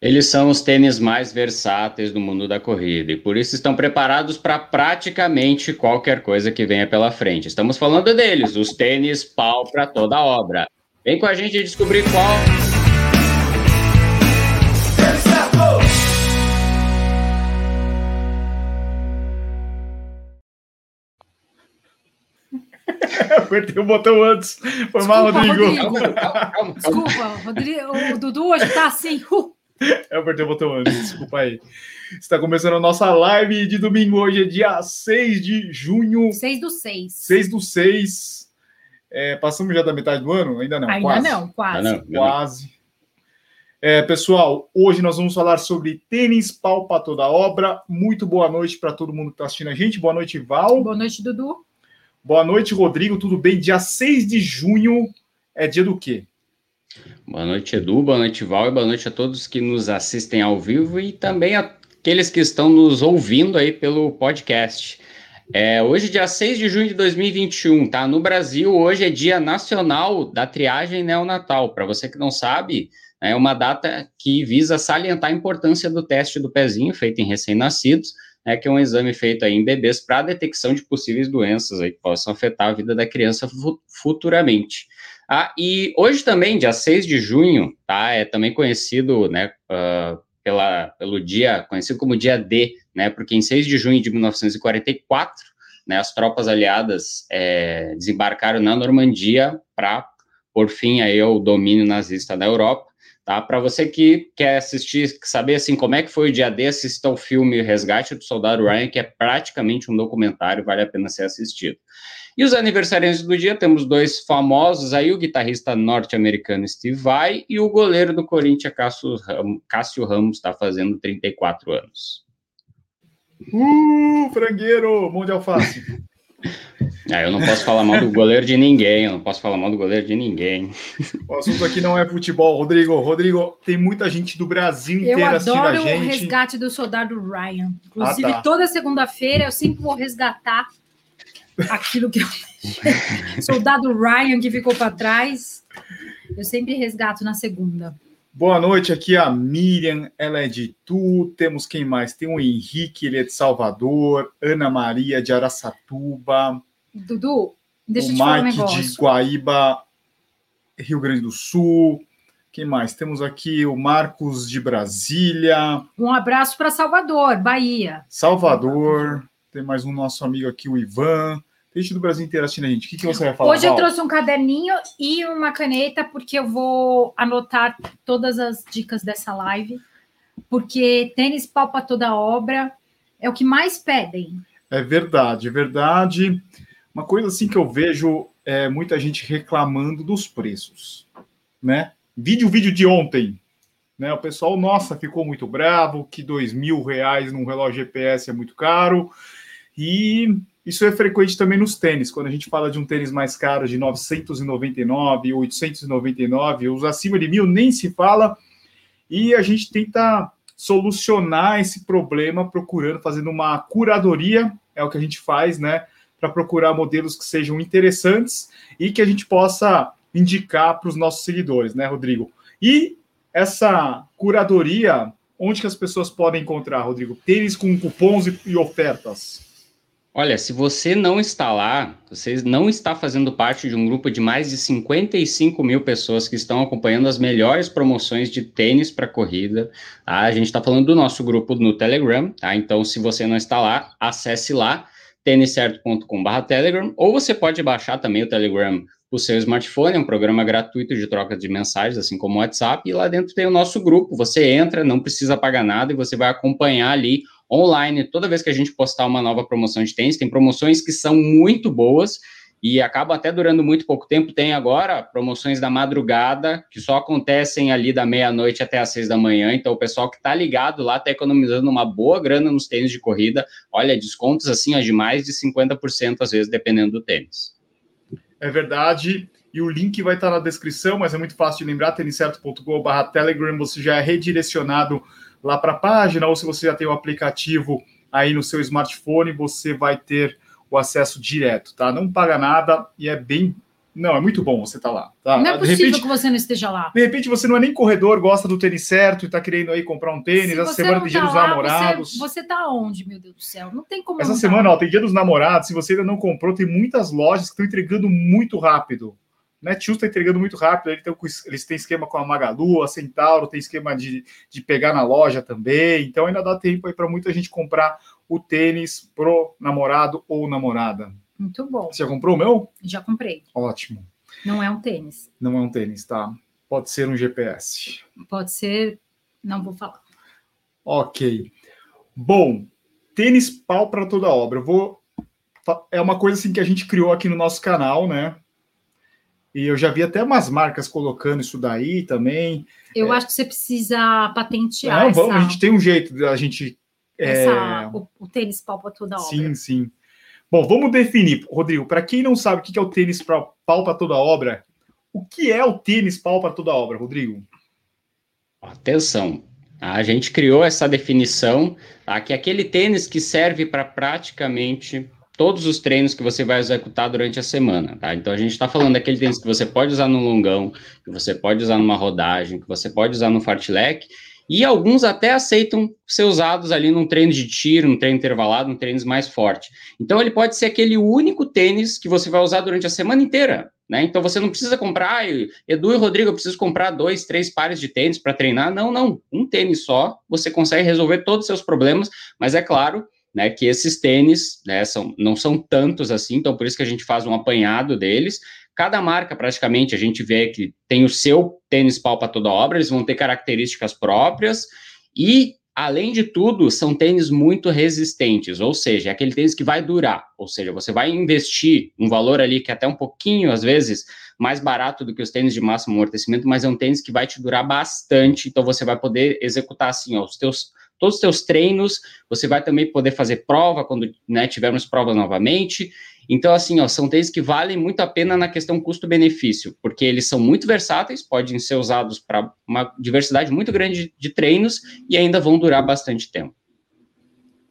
Eles são os tênis mais versáteis do mundo da corrida e por isso estão preparados para praticamente qualquer coisa que venha pela frente. Estamos falando deles, os tênis pau para toda obra. Vem com a gente descobrir qual. Apertei o botão antes. Foi mal, Rodrigo. Rodrigo. Calma, calma, calma. Desculpa, Rodrigo, o Dudu hoje tá assim. Uh. Eu apertei o botão antes, desculpa aí. Está começando a nossa live de domingo. Hoje é dia 6 de junho. 6 do 6. 6 do 6. É, passamos já da metade do ano? Ainda não. Ainda quase. não, quase. não, quase. É, pessoal, hoje nós vamos falar sobre tênis pau para toda obra. Muito boa noite para todo mundo que está assistindo a gente. Boa noite, Val. Boa noite, Dudu. Boa noite, Rodrigo. Tudo bem? Dia 6 de junho é dia do quê? Boa noite, Edu. Boa noite, Val. E boa noite a todos que nos assistem ao vivo e também aqueles que estão nos ouvindo aí pelo podcast. É, hoje, dia 6 de junho de 2021, tá? No Brasil, hoje é Dia Nacional da Triagem Neonatal. Para você que não sabe, é uma data que visa salientar a importância do teste do pezinho feito em recém-nascidos, né, que é um exame feito aí em bebês para detecção de possíveis doenças aí que possam afetar a vida da criança futuramente. Ah, e hoje também, dia 6 de junho, tá? É também conhecido, né, uh, pela, pelo dia, conhecido como dia D, né? Porque em 6 de junho de 1944, né, as tropas aliadas é, desembarcaram na Normandia para por fim aí ao domínio nazista da Europa. Tá? Para você que quer assistir, saber assim como é que foi o dia D, assista ao filme Resgate do Soldado Ryan, que é praticamente um documentário, vale a pena ser assistido. E os aniversariantes do dia, temos dois famosos aí, o guitarrista norte-americano Steve Vai e o goleiro do Corinthians, Cássio, Ram Cássio Ramos, está fazendo 34 anos. Uh, frangueiro, mão de alface. Ah, eu não posso falar mal do goleiro de ninguém, eu não posso falar mal do goleiro de ninguém. O assunto aqui não é futebol, Rodrigo. Rodrigo, tem muita gente do Brasil inteiro assistindo a gente. Eu adoro o resgate do soldado Ryan. Inclusive, ah, tá. toda segunda-feira eu sempre vou resgatar aquilo que eu soldado Ryan que ficou para trás. Eu sempre resgato na segunda. Boa noite, aqui é a Miriam, ela é de Tu, temos quem mais? Tem o Henrique, ele é de Salvador, Ana Maria de Araçatuba. Dudu, deixa eu te falar um negócio. de Guaíba, Rio Grande do Sul. Quem mais? Temos aqui o Marcos de Brasília. Um abraço para Salvador, Bahia. Salvador. Tem mais um nosso amigo aqui, o Ivan. Gente do Brasil inteiro assistindo a gente. O que, que você vai falar? Hoje eu trouxe um caderninho e uma caneta, porque eu vou anotar todas as dicas dessa live. Porque tênis palpa toda obra é o que mais pedem. É verdade, é verdade. Uma coisa assim que eu vejo é muita gente reclamando dos preços, né? Vídeo, vídeo de ontem, né? O pessoal, nossa, ficou muito bravo, que dois mil reais num relógio GPS é muito caro. E isso é frequente também nos tênis. Quando a gente fala de um tênis mais caro, de 999, 899, os acima de mil nem se fala. E a gente tenta solucionar esse problema procurando, fazendo uma curadoria, é o que a gente faz, né? Para procurar modelos que sejam interessantes e que a gente possa indicar para os nossos seguidores, né, Rodrigo? E essa curadoria, onde que as pessoas podem encontrar, Rodrigo? Tênis com cupons e ofertas. Olha, se você não está lá, você não está fazendo parte de um grupo de mais de 55 mil pessoas que estão acompanhando as melhores promoções de tênis para corrida. Tá? A gente está falando do nosso grupo no Telegram, tá? Então, se você não está lá, acesse lá, têniscerto.com.br Telegram, ou você pode baixar também o Telegram o seu smartphone, é um programa gratuito de troca de mensagens, assim como o WhatsApp, e lá dentro tem o nosso grupo. Você entra, não precisa pagar nada e você vai acompanhar ali online, toda vez que a gente postar uma nova promoção de tênis, tem promoções que são muito boas e acabam até durando muito pouco tempo. Tem agora promoções da madrugada, que só acontecem ali da meia-noite até às seis da manhã. Então, o pessoal que está ligado lá está economizando uma boa grana nos tênis de corrida. Olha, descontos assim, de mais de 50%, às vezes, dependendo do tênis. É verdade. E o link vai estar na descrição, mas é muito fácil de lembrar, têniscerto.com.br Telegram, você já é redirecionado lá para a página, ou se você já tem o aplicativo aí no seu smartphone, você vai ter o acesso direto, tá? Não paga nada e é bem Não, é muito bom você estar tá lá. Tá? Não é possível repente, que você não esteja lá. De repente você não é nem corredor, gosta do tênis certo e está querendo aí comprar um tênis. Se essa semana tem dia tá dos lá, namorados. Você, está onde, meu Deus do céu? Não tem como. Essa semana, ó, tem dia dos namorados. Se você ainda não comprou, tem muitas lojas que estão entregando muito rápido. Netshoes está entregando muito rápido. Eles, têm, eles têm esquema com a Magalu, a Centauro, tem esquema de, de pegar na loja também. Então ainda dá tempo aí para muita gente comprar o tênis pro namorado ou namorada. Muito bom. Você já comprou o meu? Já comprei. Ótimo. Não é um tênis. Não é um tênis, tá? Pode ser um GPS. Pode ser, não vou falar. Ok. Bom, tênis pau para toda obra. Eu vou. É uma coisa assim que a gente criou aqui no nosso canal, né? E eu já vi até umas marcas colocando isso daí também. Eu é... acho que você precisa patentear. Não, vamos, essa... a gente tem um jeito da gente. Essa, é... o, o, tênis pau para toda obra. Sim, sim. Bom, vamos definir, Rodrigo. Para quem não sabe o que é o tênis pau para toda obra, o que é o tênis pau para toda obra, Rodrigo? Atenção, a gente criou essa definição, tá? que é aquele tênis que serve para praticamente todos os treinos que você vai executar durante a semana, tá? Então a gente está falando daquele tênis que você pode usar no longão, que você pode usar numa rodagem, que você pode usar no fartlek, e alguns até aceitam ser usados ali num treino de tiro, num treino intervalado, num treino mais forte. Então ele pode ser aquele único tênis que você vai usar durante a semana inteira, né? Então você não precisa comprar, Edu e Rodrigo, eu preciso comprar dois, três pares de tênis para treinar. Não, não. Um tênis só, você consegue resolver todos os seus problemas, mas é claro né, que esses tênis né, são, não são tantos assim, então por isso que a gente faz um apanhado deles, Cada marca, praticamente, a gente vê que tem o seu tênis pau para toda obra, eles vão ter características próprias e, além de tudo, são tênis muito resistentes, ou seja, é aquele tênis que vai durar, ou seja, você vai investir um valor ali que é até um pouquinho, às vezes, mais barato do que os tênis de máximo amortecimento, mas é um tênis que vai te durar bastante, então você vai poder executar, assim, ó, os teus todos os teus treinos, você vai também poder fazer prova quando né, tivermos provas novamente, então, assim, ó, são tênis que valem muito a pena na questão custo-benefício, porque eles são muito versáteis, podem ser usados para uma diversidade muito grande de treinos e ainda vão durar bastante tempo.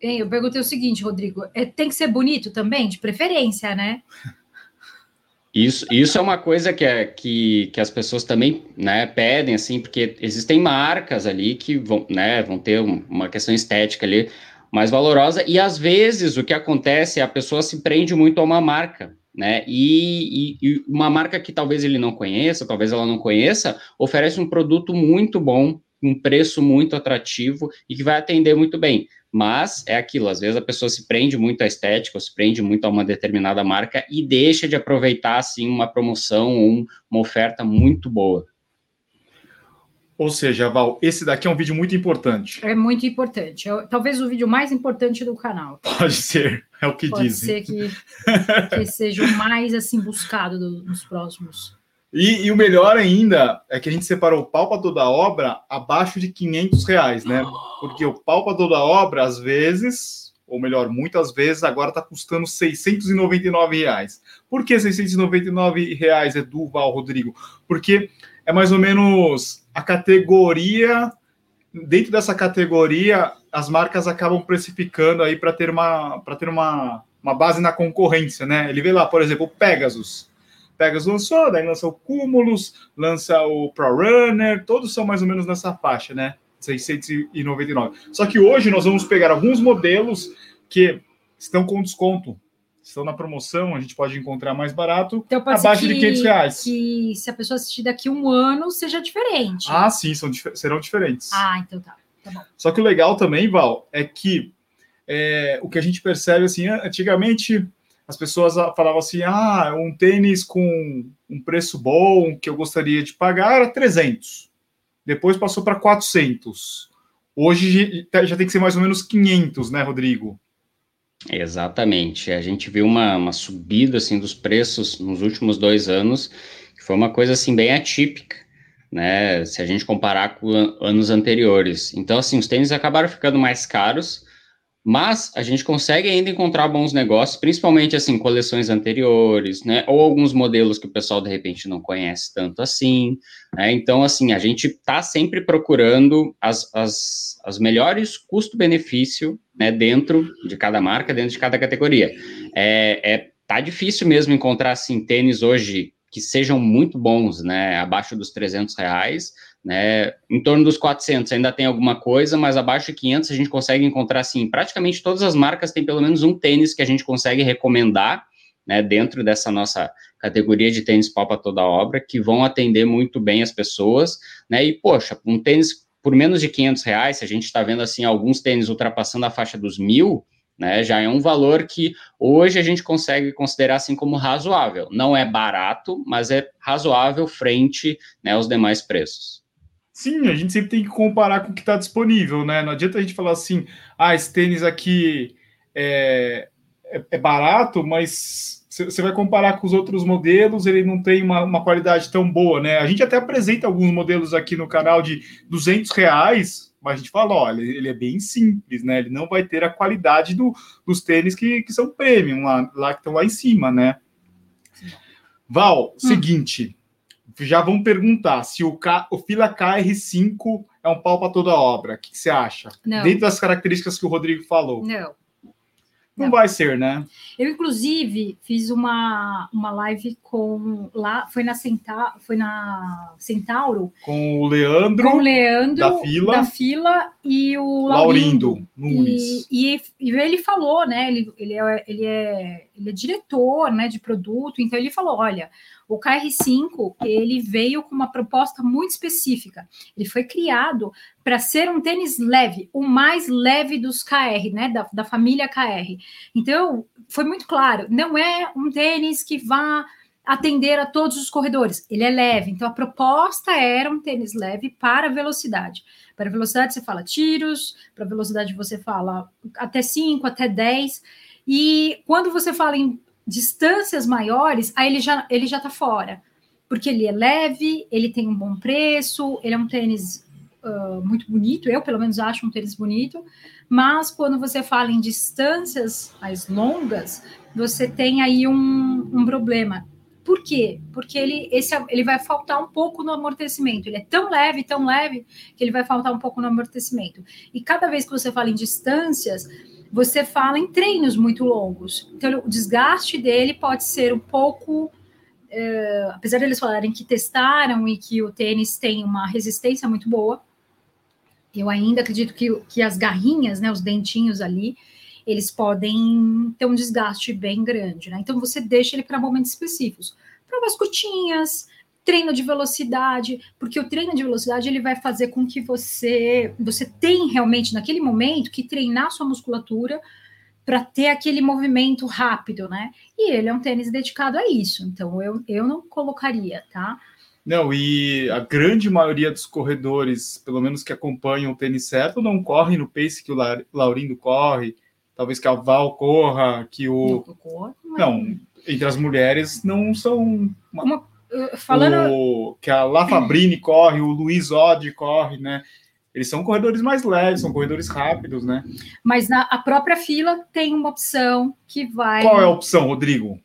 Eu perguntei o seguinte, Rodrigo, é, tem que ser bonito também, de preferência, né? Isso, isso é uma coisa que, é, que, que as pessoas também né, pedem, assim, porque existem marcas ali que vão, né, vão ter uma questão estética ali mais valorosa, e às vezes o que acontece é a pessoa se prende muito a uma marca, né? E, e, e, uma marca que talvez ele não conheça, talvez ela não conheça, oferece um produto muito bom, um preço muito atrativo e que vai atender muito bem. Mas é aquilo, às vezes a pessoa se prende muito à estética, ou se prende muito a uma determinada marca e deixa de aproveitar assim uma promoção ou uma oferta muito boa. Ou seja, Val, esse daqui é um vídeo muito importante. É muito importante. É, talvez o vídeo mais importante do canal. Pode ser, é o que Pode dizem. Pode ser que, que, seja o mais assim buscado do, nos próximos. E, e, o melhor ainda é que a gente separou o pau para toda obra abaixo de 500 reais, né? Porque o pau para toda obra, às vezes, ou melhor, muitas vezes, agora está custando 699 reais. Por que 699 reais, Edu, Rodrigo? Porque é mais ou menos a categoria. Dentro dessa categoria, as marcas acabam precificando aí para ter uma ter uma, uma base na concorrência, né? Ele vê lá, por exemplo, o Pegasus. Pegasus lançou, daí lança o Cumulus, lança o Pro Runner, todos são mais ou menos nessa faixa, né? 699. Só que hoje nós vamos pegar alguns modelos que estão com desconto estão na promoção, a gente pode encontrar mais barato, então, abaixo de 500 reais. Que se a pessoa assistir daqui um ano, seja diferente. Ah, sim, são, serão diferentes. Ah, então tá. tá bom. Só que o legal também, Val, é que é, o que a gente percebe, assim, antigamente as pessoas falavam assim, ah, um tênis com um preço bom que eu gostaria de pagar era 300. Depois passou para 400. Hoje já tem que ser mais ou menos 500, né, Rodrigo? Exatamente. A gente viu uma, uma subida assim dos preços nos últimos dois anos, que foi uma coisa assim bem atípica, né? Se a gente comparar com anos anteriores. Então, assim, os tênis acabaram ficando mais caros, mas a gente consegue ainda encontrar bons negócios, principalmente assim, coleções anteriores, né? Ou alguns modelos que o pessoal de repente não conhece tanto assim. Né? Então, assim, a gente está sempre procurando as, as, as melhores custo-benefício né, dentro de cada marca, dentro de cada categoria. É, é tá difícil mesmo encontrar assim tênis hoje que sejam muito bons, né, abaixo dos 300 reais, né, em torno dos 400 ainda tem alguma coisa, mas abaixo de 500 a gente consegue encontrar, assim, praticamente todas as marcas têm pelo menos um tênis que a gente consegue recomendar, né, dentro dessa nossa categoria de tênis pau para toda obra, que vão atender muito bem as pessoas, né, e, poxa, um tênis por menos de 500 reais, se a gente está vendo, assim, alguns tênis ultrapassando a faixa dos mil, né, já é um valor que hoje a gente consegue considerar assim como razoável. Não é barato, mas é razoável frente né, aos demais preços. Sim, a gente sempre tem que comparar com o que está disponível, né? Não adianta a gente falar assim, ah, esse tênis aqui é, é, é barato, mas você vai comparar com os outros modelos, ele não tem uma, uma, qualidade tão boa, né? A gente até apresenta alguns modelos aqui no canal de 200 reais, mas a gente fala, olha, ele é bem simples, né? Ele não vai ter a qualidade do, dos tênis que, que são premium, lá, lá que estão lá em cima, né? Val, hum. seguinte, já vão perguntar se o, K, o Fila KR5 é um pau para toda obra. O que, que você acha? Não. Dentro das características que o Rodrigo falou. Não. Não, não vai ser, né? Eu, inclusive, fiz uma, uma live com lá, foi na Centa, foi na Centauro. Com o Leandro. Com o Leandro da fila. Da fila e o Laurindo, Laurindo Nunes. E, e, e, ele falou, né? Ele, ele, é, ele, é, ele é diretor né, de produto, então ele falou: olha, o KR5 ele veio com uma proposta muito específica. Ele foi criado para ser um tênis leve, o mais leve dos KR, né, da, da família KR. Então, foi muito claro, não é um tênis que vá atender a todos os corredores. Ele é leve. Então, a proposta era um tênis leve para velocidade. Para velocidade, você fala tiros, para velocidade, você fala até 5, até 10. E quando você fala em distâncias maiores, aí ele já ele já está fora, porque ele é leve, ele tem um bom preço, ele é um tênis uh, muito bonito, eu pelo menos acho um tênis bonito, mas quando você fala em distâncias mais longas, você tem aí um, um problema. Por quê? Porque ele, esse, ele vai faltar um pouco no amortecimento. Ele é tão leve, tão leve, que ele vai faltar um pouco no amortecimento. E cada vez que você fala em distâncias, você fala em treinos muito longos. Então, o desgaste dele pode ser um pouco. É, apesar deles falarem que testaram e que o tênis tem uma resistência muito boa, eu ainda acredito que, que as garrinhas, né, os dentinhos ali, eles podem ter um desgaste bem grande, né? Então você deixa ele para momentos específicos. Provas curtinhas, treino de velocidade, porque o treino de velocidade ele vai fazer com que você você tem realmente naquele momento que treinar sua musculatura para ter aquele movimento rápido, né? E ele é um tênis dedicado a isso, então eu, eu não colocaria, tá? Não, e a grande maioria dos corredores, pelo menos que acompanham o tênis certo, não correm no pace que o Laurindo corre, talvez que a Val corra, que o. Não, não entre as mulheres não são. Uma... Uma falando. O, que a La Fabrini corre, o Luiz Odd corre, né? Eles são corredores mais leves, são corredores rápidos, né? Mas na a própria fila tem uma opção que vai. Qual é a opção, Rodrigo?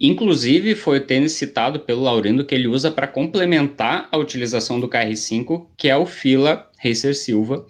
Inclusive, foi o tênis citado pelo Laurindo que ele usa para complementar a utilização do KR5, que é o Fila Racer Silva.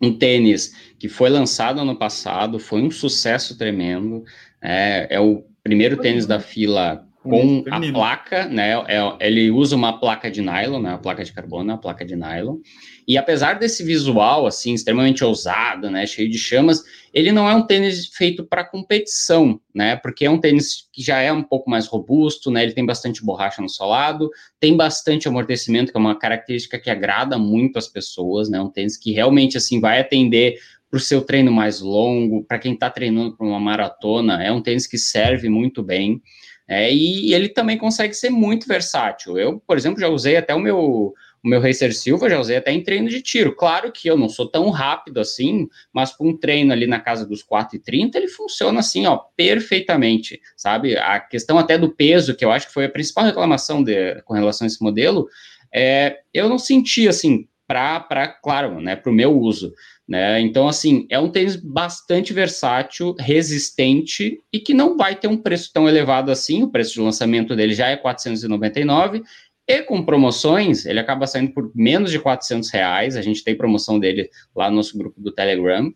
Um tênis que foi lançado ano passado, foi um sucesso tremendo. É, é o primeiro tênis da fila com a placa, né? É, ele usa uma placa de nylon, né? A placa de carbono, a placa de nylon. E apesar desse visual assim extremamente ousado, né, cheio de chamas, ele não é um tênis feito para competição, né? Porque é um tênis que já é um pouco mais robusto, né? Ele tem bastante borracha no solado, tem bastante amortecimento, que é uma característica que agrada muito as pessoas, né? Um tênis que realmente assim vai atender para o seu treino mais longo, para quem está treinando para uma maratona, é um tênis que serve muito bem. É, e, ele também consegue ser muito versátil. Eu, por exemplo, já usei até o meu o meu Racer Silva, já usei até em treino de tiro. Claro que eu não sou tão rápido assim, mas para um treino ali na casa dos 4,30, ele funciona assim, ó, perfeitamente, sabe? A questão até do peso, que eu acho que foi a principal reclamação de, com relação a esse modelo, é, eu não senti assim, para, claro, né, para o meu uso. Né? Então, assim, é um tênis bastante versátil, resistente e que não vai ter um preço tão elevado assim. O preço de lançamento dele já é 499 e com promoções ele acaba saindo por menos de 400 reais. A gente tem promoção dele lá no nosso grupo do Telegram.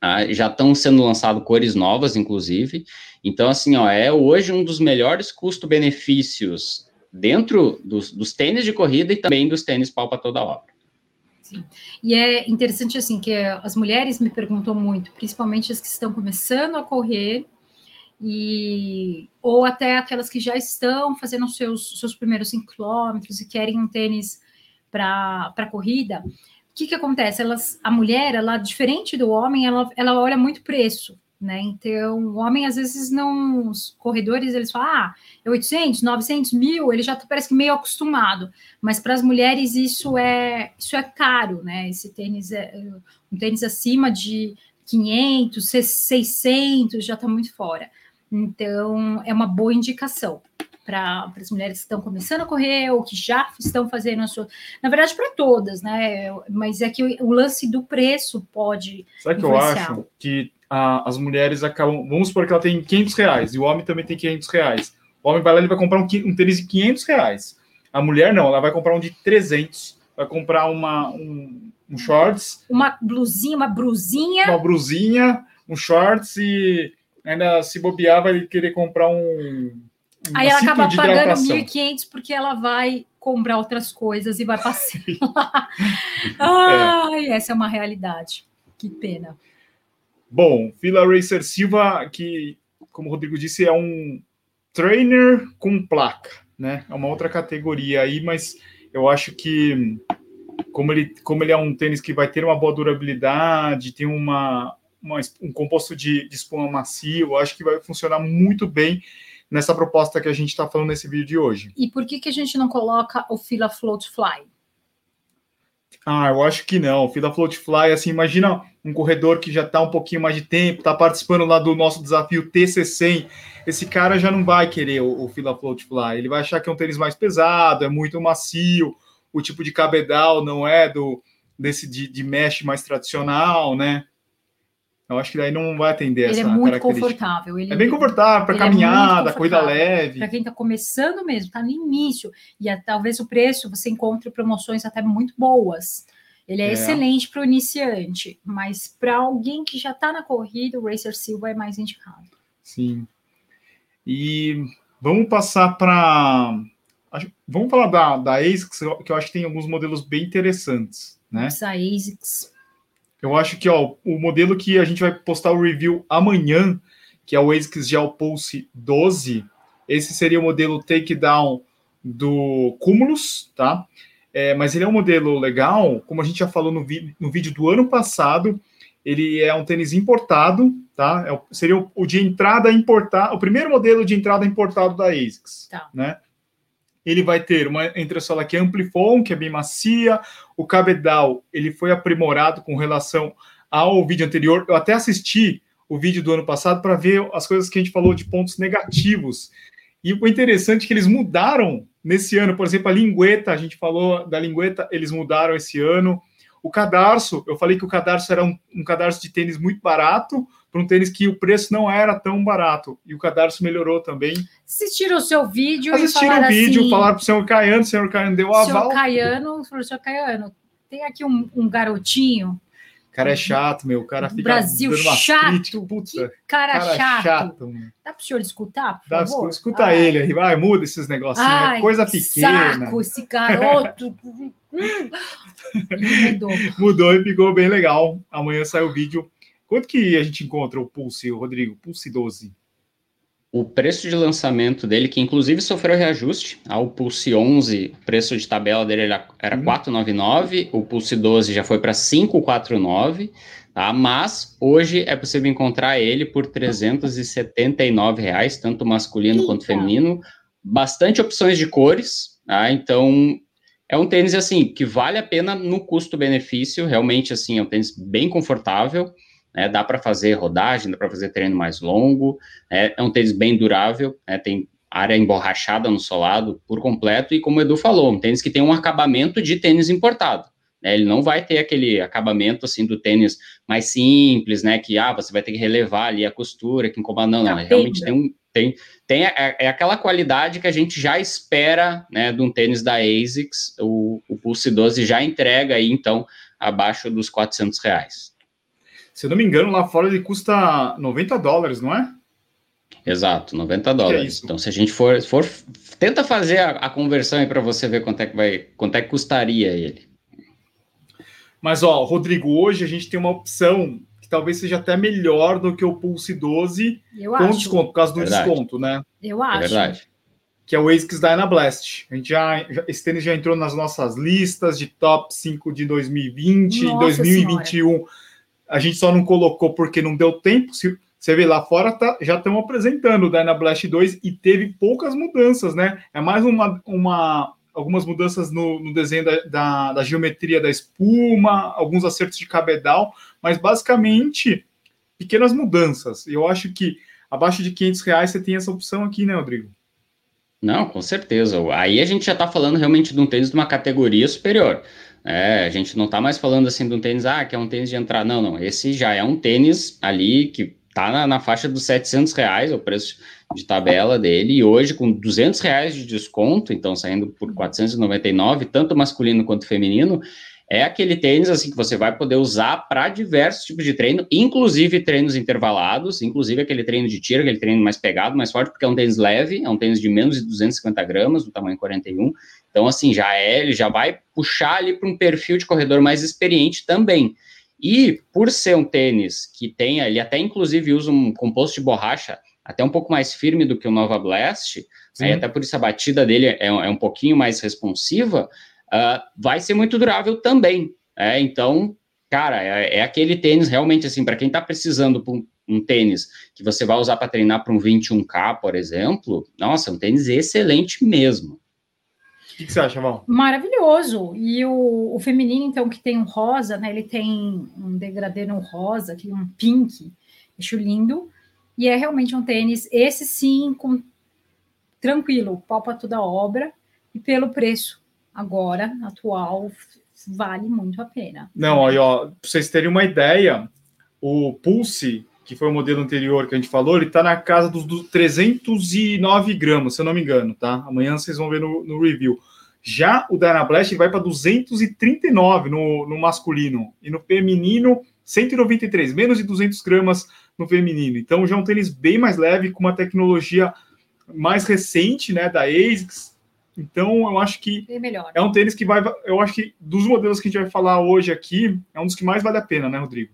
Tá? Já estão sendo lançadas cores novas, inclusive. Então, assim, ó, é hoje um dos melhores custo-benefícios dentro dos, dos tênis de corrida e também dos tênis pau para toda obra. Sim. E é interessante assim que as mulheres me perguntam muito, principalmente as que estão começando a correr e ou até aquelas que já estão fazendo seus seus primeiros 5 quilômetros e querem um tênis para corrida. O que, que acontece? Elas, a mulher, ela diferente do homem, ela, ela olha muito preço né? Então, o homem, às vezes, não. Os corredores, eles falam, ah, é 800, 900 mil, ele já tá, parece que meio acostumado. Mas para as mulheres, isso é, isso é caro, né? Esse tênis é um tênis acima de 500, 600, já está muito fora. Então, é uma boa indicação para as mulheres que estão começando a correr ou que já estão fazendo a sua. Na verdade, para todas, né? Mas é que o, o, lance do preço pode. Sabe que eu acho? Que a, as mulheres acabam. Vamos supor que ela tem 500 reais e o homem também tem 500 reais. O homem vai lá e vai comprar um, um tênis de 500 reais. A mulher não, ela vai comprar um de 300. Vai comprar uma, um, um shorts. Uma blusinha, uma brusinha. Uma brusinha, um shorts e ainda se bobear vai querer comprar um. Aí ela acaba pagando 1.500 porque ela vai comprar outras coisas e vai passear. Ai, é. essa é uma realidade. Que pena. Bom, Fila Racer Silva, que, como o Rodrigo disse, é um trainer com placa, né? É uma outra categoria aí, mas eu acho que como ele, como ele é um tênis que vai ter uma boa durabilidade, tem uma, uma um composto de, de espuma macio, eu acho que vai funcionar muito bem nessa proposta que a gente está falando nesse vídeo de hoje. E por que, que a gente não coloca o Fila Float Fly? Ah, eu acho que não. Fila Float Fly, assim, imagina um corredor que já está um pouquinho mais de tempo, está participando lá do nosso desafio TC100. Esse cara já não vai querer o, o Fila Float Fly. Ele vai achar que é um tênis mais pesado, é muito macio, o tipo de cabedal não é do desse de, de mesh mais tradicional, né? Eu acho que daí não vai atender ele essa é muito confortável. Ele, é bem confortável para é caminhada, é corrida leve. Para quem está começando mesmo, está no início. E é, talvez o preço você encontre promoções até muito boas. Ele é, é. excelente para o iniciante, mas para alguém que já está na corrida, o Racer Silva é mais indicado. Sim. E vamos passar para. Vamos falar da, da ASICS, que eu acho que tem alguns modelos bem interessantes. Né? Essa ASICS. Eu acho que ó, o modelo que a gente vai postar o review amanhã, que é o ASICS Gel Pulse 12, esse seria o modelo takedown do Cumulus, tá? É, mas ele é um modelo legal, como a gente já falou no, no vídeo do ano passado, ele é um tênis importado, tá? É o, seria o, o, de entrada importado, o primeiro modelo de entrada importado da ASICS, tá. né? Ele vai ter uma entressola que é Amplifon, que é bem macia, o cabedal, ele foi aprimorado com relação ao vídeo anterior. Eu até assisti o vídeo do ano passado para ver as coisas que a gente falou de pontos negativos. E o interessante é que eles mudaram nesse ano, por exemplo, a lingueta, a gente falou da lingueta, eles mudaram esse ano. O cadarço, eu falei que o cadarço era um, um cadarço de tênis muito barato, para um tênis que o preço não era tão barato. E o cadarço melhorou também. Assistiram o seu vídeo Assistiram o vídeo, assim, falaram para o senhor Caiano, o senhor Caiano deu o aval. Senhor Caiano, falou, senhor Caiano, tem aqui um, um garotinho cara é chato, meu. O cara fica Brasil chato. Crítica, puta, cara, cara chato. chato Dá para o senhor escutar, por Dá, favor? Escuta Ai. ele aí, vai, muda esses negocinhos, é Ai, é coisa pequena. Saco, esse garoto. mudou. Mudou e ficou bem legal. Amanhã sai o vídeo. Quanto que a gente encontra o Pulse, Rodrigo? Pulse 12? O preço de lançamento dele, que inclusive sofreu reajuste, ao Pulse 11, o preço de tabela dele era, era hum. 499, o Pulse 12 já foi para 549, tá? Mas hoje é possível encontrar ele por 379 reais, tanto masculino Eita. quanto feminino, bastante opções de cores, tá? Então é um tênis assim que vale a pena no custo-benefício, realmente assim é um tênis bem confortável né, dá para fazer rodagem, dá para fazer treino mais longo, é, é um tênis bem durável, né, tem área emborrachada no solado por completo, e como o Edu falou, um tênis que tem um acabamento de tênis importado. Né, ele não vai ter aquele acabamento assim do tênis mais simples, né? Que ah, você vai ter que relevar ali a costura, que incomoda. Não, não, realmente tem um. Tem, tem é, é, aquela qualidade que a gente já espera né, de um tênis da ASICS, o, o Pulse 12 já entrega aí, então, abaixo dos 400 reais. Se eu não me engano, lá fora ele custa 90 dólares, não é? Exato, 90 dólares. É então, se a gente for, for tenta fazer a, a conversão aí para você ver quanto é que vai, quanto é que custaria ele. Mas ó, Rodrigo, hoje a gente tem uma opção que talvez seja até melhor do que o Pulse 12 Eu com acho. desconto, por causa do Verdade. desconto, né? Eu É acho. verdade. Que é o ASICS Dynablast. A gente já, já- esse tênis já entrou nas nossas listas de top 5 de 2020, Nossa 2021. A gente só não colocou porque não deu tempo. Se você vê lá fora, tá- já estão apresentando o Dynablast 2 e teve poucas mudanças, né? É mais uma, uma algumas mudanças no, no desenho da, da, da geometria da espuma, alguns acertos de cabedal, mas basicamente pequenas mudanças. Eu acho que abaixo de 500 reais você tem essa opção aqui, né, Rodrigo? Não, com certeza. Aí a gente já está falando realmente de um tênis de uma categoria superior. É, a gente não está mais falando assim de um tênis, ah, que é um tênis de entrar. Não, não. Esse já é um tênis ali que tá na, na faixa dos 700 reais, o preço de tabela dele. E hoje, com 200 reais de desconto, então saindo por 499, tanto masculino quanto feminino, é aquele tênis assim que você vai poder usar para diversos tipos de treino, inclusive treinos intervalados, inclusive aquele treino de tiro, aquele treino mais pegado, mais forte, porque é um tênis leve, é um tênis de menos de 250 gramas, do tamanho 41. Então, assim, já é, ele já vai puxar ali para um perfil de corredor mais experiente também. E por ser um tênis que tem, ele até inclusive usa um composto de borracha até um pouco mais firme do que o Nova Blast, aí, até por isso a batida dele é, é um pouquinho mais responsiva, uh, vai ser muito durável também. É, então, cara, é, é, aquele tênis realmente assim, para quem está precisando de um, um, tênis que você vai usar para treinar para um 21K, por exemplo, nossa, um tênis excelente mesmo. O que, que, você acha, Val? Maravilhoso. E o, o, feminino, então, que tem um rosa, né? Ele tem um degradê no rosa, aqui um pink, acho lindo. E é realmente um tênis, esse sim, com tranquilo, pau para toda a obra. E pelo preço agora, atual, vale muito a pena. Não, aí, ó, para vocês terem uma ideia, o Pulse, que foi o modelo anterior que a gente falou, ele tá na casa dos, dos 309 gramas, se eu não me engano, tá? Amanhã vocês vão ver no, no review. Já o Dynablast vai para 239 no, no masculino e no feminino 193, menos de 200 gramas no feminino. Então já é um tênis bem mais leve, com uma tecnologia mais recente, né, da ASICS. Então eu acho que é um tênis que vai, eu acho que dos modelos que a gente vai falar hoje aqui, é um dos que mais vale a pena, né, Rodrigo?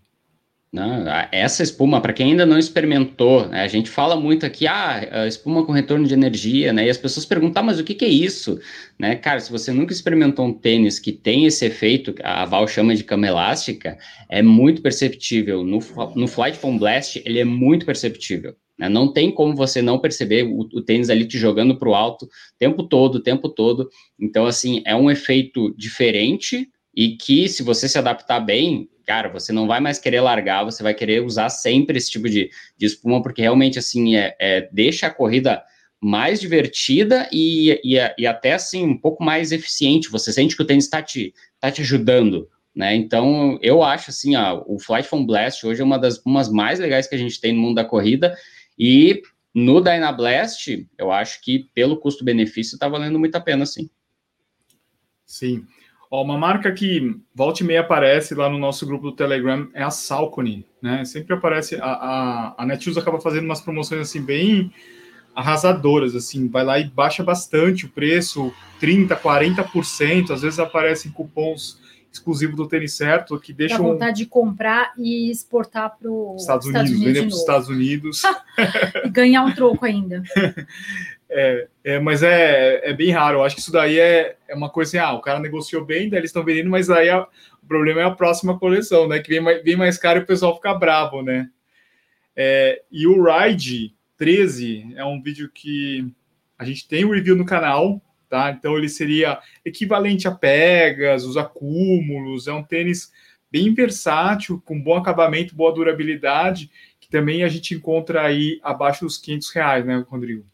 Não, essa espuma, para quem ainda não experimentou, né, a gente fala muito aqui, ah, espuma com retorno de energia, né? E as pessoas perguntam, ah, mas o que, que é isso? Né, cara, se você nunca experimentou um tênis que tem esse efeito, a Val chama de cama elástica, é muito perceptível. No, no Flight Foam Blast, ele é muito perceptível. Né? Não tem como você não perceber o, o tênis ali te jogando para o alto o tempo todo, o tempo todo. Então, assim, é um efeito diferente e que, se você se adaptar bem, cara, você não vai mais querer largar, você vai querer usar sempre esse tipo de, de espuma, porque realmente, assim, é, é deixa a corrida mais divertida e, e, e, até, assim, um pouco mais eficiente. Você sente que o tênis está te, tá te ajudando, né? Então, eu acho, assim, ó, o Flight Foam Blast hoje é uma das umas mais legais que a gente tem no mundo da corrida e no Dynablast, eu acho que pelo custo-benefício está valendo muito a pena, sim. Sim. Ó, uma marca que volta e meia aparece lá no nosso grupo do Telegram é a Salcone, né? Sempre aparece, a, a, a Netshoes acaba fazendo umas promoções assim bem arrasadoras, assim, vai lá e baixa bastante o preço, 30%, 40%, às vezes aparecem cupons exclusivos do tênis certo, que deixam... Dá vontade de comprar e exportar para os Estados Unidos, Unidos vender para os Estados Unidos. e ganhar um troco ainda. É, é, mas é, é bem raro. Eu acho que isso daí é, é uma coisa assim, ah, o cara negociou bem, daí eles estão vendendo, mas aí a, o problema é a próxima coleção, né? Que vem mais, vem mais caro e o pessoal fica bravo, né? É, e o Ride 13 é um vídeo que a gente tem um review no canal, tá? Então ele seria equivalente a Pegas, os acúmulos, é um tênis bem versátil, com bom acabamento, boa durabilidade, que também a gente encontra aí abaixo dos 500 reais, né, Rodrigo?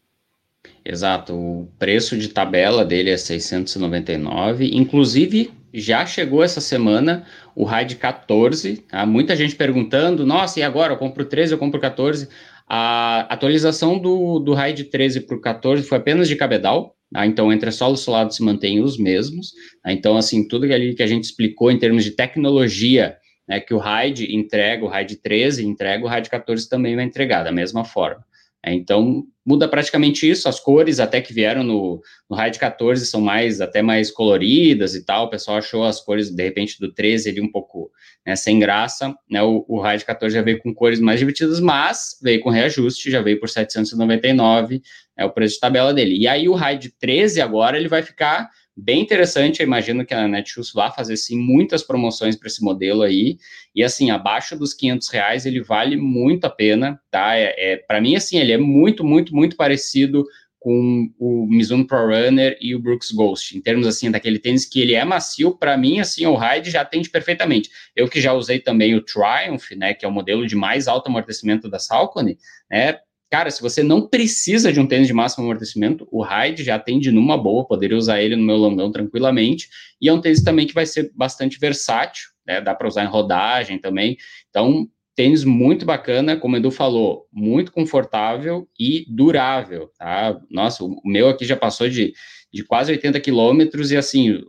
Exato, o preço de tabela dele é 699, inclusive já chegou essa semana o RAID 14, há muita gente perguntando, nossa, e agora, eu compro 13, eu compro 14, a atualização do, do RAID 13 para o 14 foi apenas de cabedal, tá? então entre solo e solado se mantêm os mesmos, tá? então assim, tudo ali que a gente explicou em termos de tecnologia né, que o RAID entrega, o RAID 13 entrega, o RAID 14 também vai entregar da mesma forma. É, então, muda praticamente isso, as cores até que vieram no, no RAID 14 são mais, até mais coloridas e tal, o pessoal achou as cores, de repente, do 13 ali um pouco né, sem graça, né, o, o RAID 14 já veio com cores mais divertidas, mas veio com reajuste, já veio por 799, é o preço de tabela dele. E aí o RAID 13 agora, ele vai ficar bem interessante. Eu imagino que a Netshoes vai fazer sim muitas promoções para esse modelo aí. E assim, abaixo dos 500 reais ele vale muito a pena, tá? É, é para mim assim, ele é muito, muito, muito parecido com o Mizuno Pro Runner e o Brooks Ghost, em termos assim daquele tênis que ele é macio, para mim assim o Ride já atende perfeitamente. Eu que já usei também o Triumph, né, que é o modelo de mais alto amortecimento da Saucony, né, Cara, se você não precisa de um tênis de máximo amortecimento, o Ride já atende numa boa, poderia usar ele no meu longão tranquilamente, e é um tênis também que vai ser bastante versátil, né? Dá para usar em rodagem também. Então, tênis muito bacana, como o Edu falou, muito confortável e durável, tá? Nossa, o meu aqui já passou de, de quase 80 quilômetros e assim,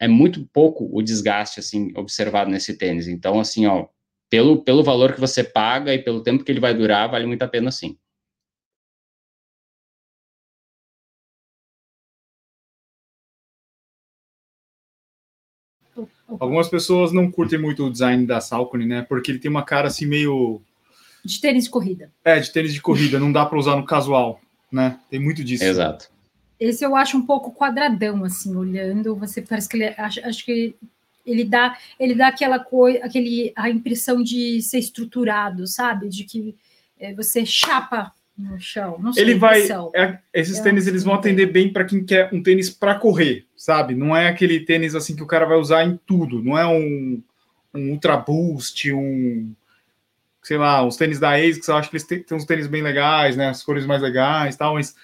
é muito pouco o desgaste assim observado nesse tênis. Então, assim, ó, pelo, pelo valor que você paga e pelo tempo que ele vai durar, vale muito a pena sim. Algumas pessoas não curtem muito o design da Salcone, né? Porque ele tem uma cara assim meio. De tênis de corrida. É, de tênis de corrida, não dá para usar no casual, né? Tem muito disso. Exato. Esse eu acho um pouco quadradão, assim, olhando. Você parece que ele. Acho, acho que ele dá, ele dá aquela coisa, aquele, a impressão de ser estruturado, sabe? De que é, você chapa no chão. Não sei ele vai. É, esses é tênis eles vão atender bem para quem quer um tênis para correr, sabe? Não é aquele tênis assim que o cara vai usar em tudo. Não é um, um Ultra Boost, um sei lá, os tênis da ASICS, eu acho que eles têm, têm uns tênis bem legais, né? As cores mais legais, tal, mas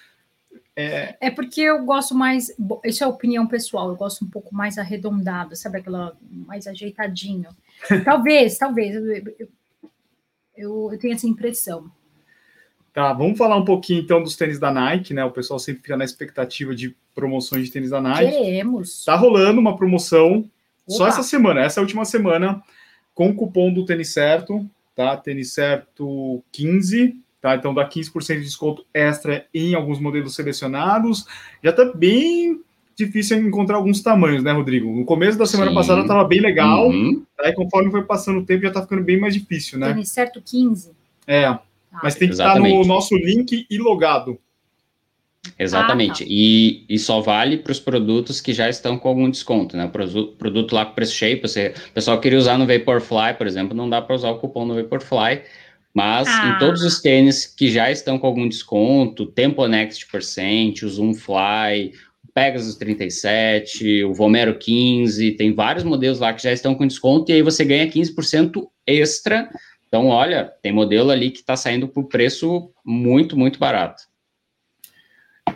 é... é porque eu gosto mais, isso é opinião pessoal, eu gosto um pouco mais arredondado, sabe aquela mais ajeitadinho. talvez, talvez, eu, eu, eu, eu tenho essa impressão. Tá, vamos falar um pouquinho então dos tênis da Nike, né? O pessoal sempre fica na expectativa de promoções de tênis da Nike. Queremos. Tá rolando uma promoção Opa. só essa semana, essa última semana, com o cupom do tênis certo, tá? Tênis certo 15, Tá? Então dá 15% de desconto extra em alguns modelos selecionados. Já está bem difícil encontrar alguns tamanhos, né, Rodrigo? No começo da semana Sim. passada estava bem legal, uhum. aí conforme foi passando o tempo já está ficando bem mais difícil, né? Tem certo 15. É, ah, mas tem que estar no nosso link e logado. Exatamente. Ah, tá. e, e só vale para os produtos que já estão com algum desconto, né? O produto, produto lá com preço cheio, você, o pessoal queria usar no Vaporfly, por exemplo, não dá para usar o cupom no Vaporfly, mas ah. em todos os tênis que já estão com algum desconto, Tempo Next Percent, o Zoom Fly, o Pegasus 37, o Vomero 15, tem vários modelos lá que já estão com desconto e aí você ganha 15% extra. Então, olha, tem modelo ali que está saindo por preço muito, muito barato.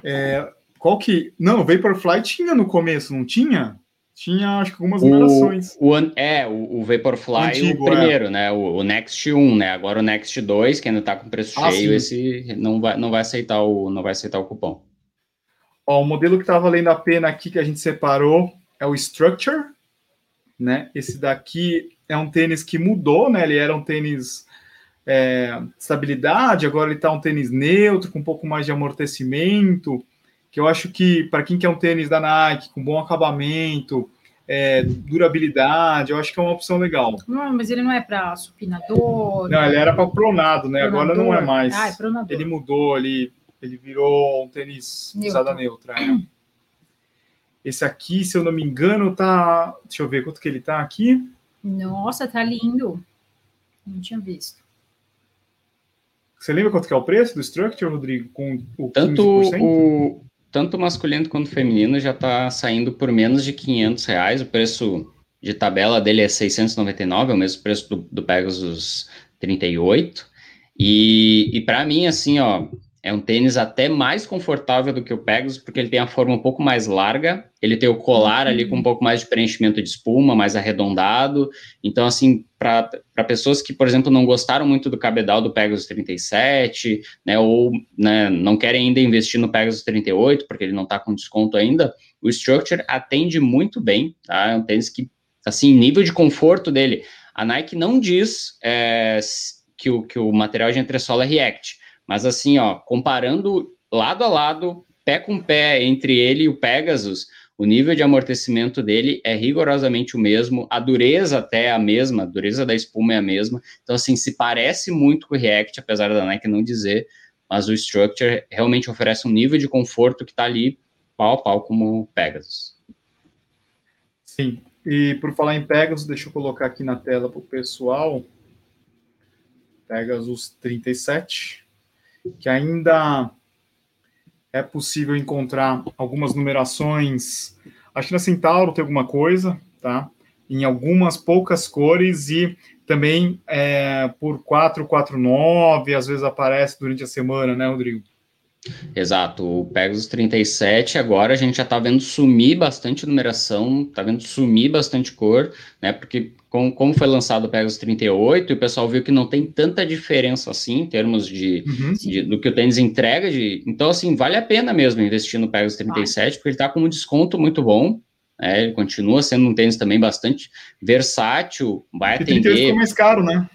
É, qual que. Não, o Vaporfly tinha no começo, não tinha? Tinha, acho que algumas numerações. O, é, o, o Vaporfly, Antigo, o é. primeiro, é. né? O, o, Next 1, né? Agora o Next 2, que ainda tá com preço ah, cheio, sim. esse não vai, não vai aceitar o não vai aceitar o cupom. Ó, o modelo que tá valendo a pena aqui que a gente separou é o Structure, né? Esse daqui é um tênis que mudou, né? Ele era um tênis é, estabilidade, agora ele tá um tênis neutro, com um pouco mais de amortecimento que eu acho que para quem quer um tênis da Nike com bom acabamento, é, durabilidade, eu acho que é uma opção legal. Não, mas ele não é para supinador. Não, ele era para pronado, né? Pronador. Agora não é mais. Ah, é pronador. Ele mudou, ele, ele virou um tênis Neutro. usada neutra. É. Esse aqui, se eu não me engano, tá. Deixa eu ver quanto que ele tá aqui. Nossa, tá lindo. Não tinha visto. Você lembra quanto que é o preço do Structure, Rodrigo? Com o Tanto 15%? o tanto masculino quanto feminino já está saindo por menos de 500 reais. O preço de tabela dele é 699, é o mesmo preço do, do Pegasus 38. E, e para mim, assim, ó, é um tênis até mais confortável do que o Pegasus, porque ele tem a forma um pouco mais larga, ele tem o colar ali com um pouco mais de preenchimento de espuma, mais arredondado. Então, assim, para pessoas que, por exemplo, não gostaram muito do cabedal do Pegasus 37, né, ou né, não querem ainda investir no Pegasus 38, porque ele não está com desconto ainda, o Structure atende muito bem, tá? É um tênis que, assim, nível de conforto dele, A Nike não diz é, que, o, que o material de entressola é React, mas assim, ó, comparando lado a lado, pé com pé entre ele e o Pegasus, o nível de amortecimento dele é rigorosamente o mesmo, a dureza até é a mesma, a dureza da espuma é a mesma. Então, assim, se parece muito com o React, apesar da Nike não dizer, mas o Structure realmente oferece um nível de conforto que está ali pau a pau como o Pegasus. Sim, e por falar em Pegasus, deixa eu colocar aqui na tela para o pessoal. Pegasus 37, que ainda é possível encontrar algumas numerações. Acho que na Centauro tem alguma coisa, tá? Em algumas poucas cores e também é, por 449, às vezes aparece durante a semana, né, Rodrigo? Exato, o Pegasus 37 agora a gente já está vendo sumir bastante numeração, está vendo sumir bastante cor, né? Porque com, como foi lançado o Pegasus 38, o pessoal viu que não tem tanta diferença assim em termos de, uhum. de do que o tênis entrega. De, então, assim, vale a pena mesmo investir no Pegasus 37, ah. porque ele está com um desconto muito bom. Né? Ele continua sendo um tênis também bastante versátil, vai atender. O 38 ficou mais caro, né?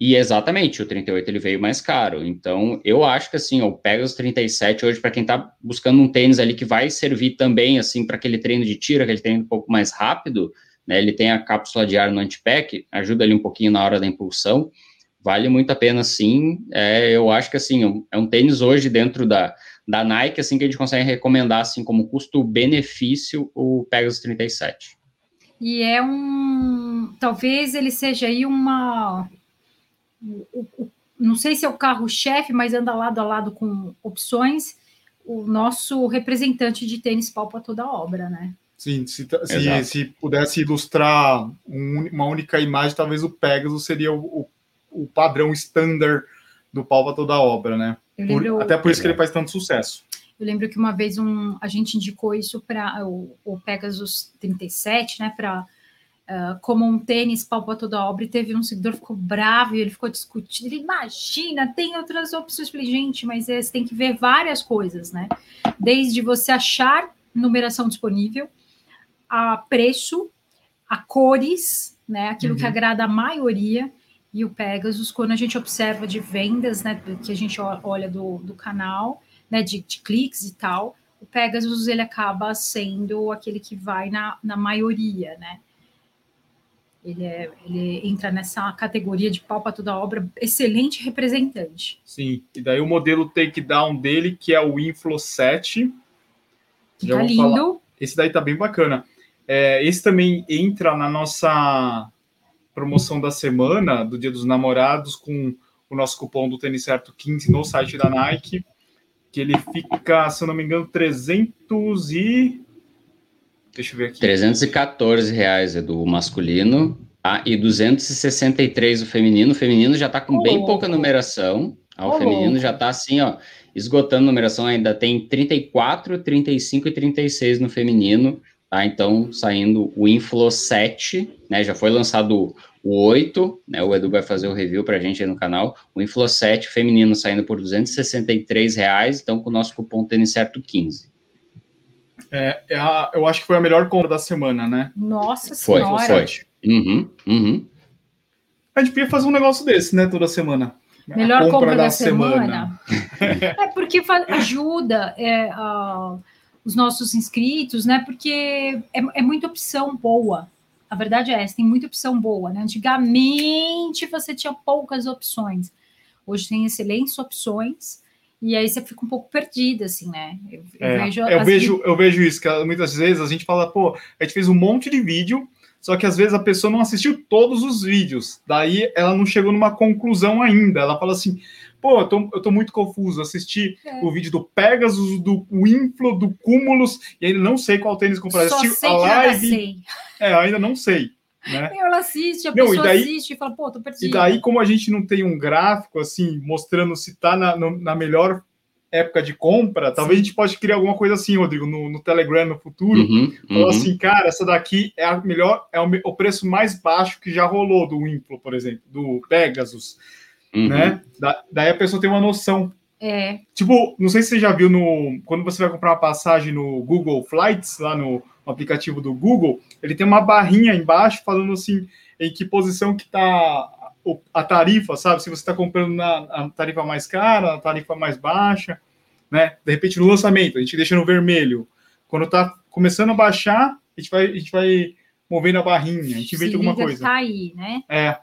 E exatamente, o 38 ele veio mais caro. Então, eu acho que assim, o Pegasus 37 hoje para quem está buscando um tênis ali que vai servir também assim para aquele treino de tiro, aquele treino um pouco mais rápido, né? Ele tem a cápsula de ar no antipack, ajuda ali um pouquinho na hora da impulsão. Vale muito a pena sim. É, eu acho que assim, é um tênis hoje dentro da, da Nike assim que a gente consegue recomendar assim como custo-benefício o Pegasus 37. E é um, talvez ele seja aí uma o, o, não sei se é o carro-chefe, mas anda lado a lado com opções, o nosso representante de tênis palpa toda a obra, né? Sim, se, se, se pudesse ilustrar um, uma única imagem, talvez o Pegasus seria o, o, o padrão standard do palpa toda a obra, né? Por, até por isso que ele faz tanto sucesso. Eu lembro que uma vez um, a gente indicou isso para o, o Pegasus 37, né? Para uh, como um tênis palpa toda a obra e teve um seguidor que ficou bravo e ele ficou discutindo. Ele imagina, tem outras opções. Eu falei, gente, mas é, você tem que ver várias coisas, né? Desde você achar numeração disponível, a preço, a cores, né? Aquilo uhum. que agrada a maioria. E o Pegasus, quando a gente observa de vendas, né? Que a gente olha do, do canal, né? De, de cliques e tal, o Pegasus ele acaba sendo aquele que vai na, na maioria, né? Ele, é, ele entra nessa categoria de pau para toda obra, excelente representante. Sim, e daí o modelo takedown dele, que é o Inflow 7. Que tá lindo. Falar. Esse daí tá bem bacana. É, esse também entra na nossa promoção da semana, do Dia dos Namorados, com o nosso cupom do Tênis Certo 15 no site da Nike, que ele fica, se eu não me engano, 300 e Deixa eu ver aqui. 314 reais é do masculino tá? e 263 o feminino. O feminino já está com oh. bem pouca numeração. Tá? O oh. feminino já está assim, ó, esgotando numeração. Ainda tem 34, 35 e 36 no feminino. Tá? Então, saindo o Inflow 7, né? Já foi lançado o 8, né? O Edu vai fazer o review para a gente aí no canal. O Inflow 7 feminino saindo por 263 reais. Então, com o nosso cupom tênis certo 15. É, é a, eu acho que foi a melhor compra da semana, né? Nossa foi, Senhora! Foi, uhum, uhum. A gente podia fazer um negócio desse, né? Toda semana. Melhor compra, compra, da, da semana. semana. é porque ajuda é, uh, os nossos inscritos, né? Porque é, é muita opção boa. A verdade é essa, tem muita opção boa, né? Antigamente você tinha poucas opções. Hoje tem excelentes opções e aí você fica um pouco perdida, assim, né? Eu, eu é, vejo, eu, vejo, eu vejo isso, que muitas vezes a gente fala, pô, a gente fez um monte de vídeo, só que às vezes a pessoa não assistiu todos os vídeos, daí ela não chegou numa conclusão ainda. Ela fala assim, pô, eu tô, eu tô muito confuso, assisti é. o vídeo do Pegasus, do Inflo, do Cúmulos, e ainda não sei qual tênis comprar. Assisti a live. É, ainda não sei. Né? Ela assiste, a não, pessoa daí, assiste e fala, pô, tô perdido. E daí, como a gente não tem um gráfico assim, mostrando se tá na, na melhor época de compra, talvez Sim. a gente pode criar alguma coisa assim, Rodrigo, no, no Telegram no futuro. Uhum, uhum. assim, cara, essa daqui é a melhor, é o, o, preço mais baixo que já rolou do Inflo, por exemplo, do Pegasus. Uhum. Né? Da, daí a pessoa tem uma noção É. Tipo, não sei se você já viu no. Quando você vai comprar uma passagem no Google Flights, lá no, no aplicativo do Google, ele tem uma barrinha embaixo falando assim em que posição que está a tarifa, sabe? Se você está comprando na, na, tarifa mais cara, na tarifa mais baixa, né? De repente no lançamento, a gente deixa no vermelho. Quando está começando a baixar, a gente vai, a gente vai movendo a barrinha, a gente inventa alguma coisa. Tá aí, né? É.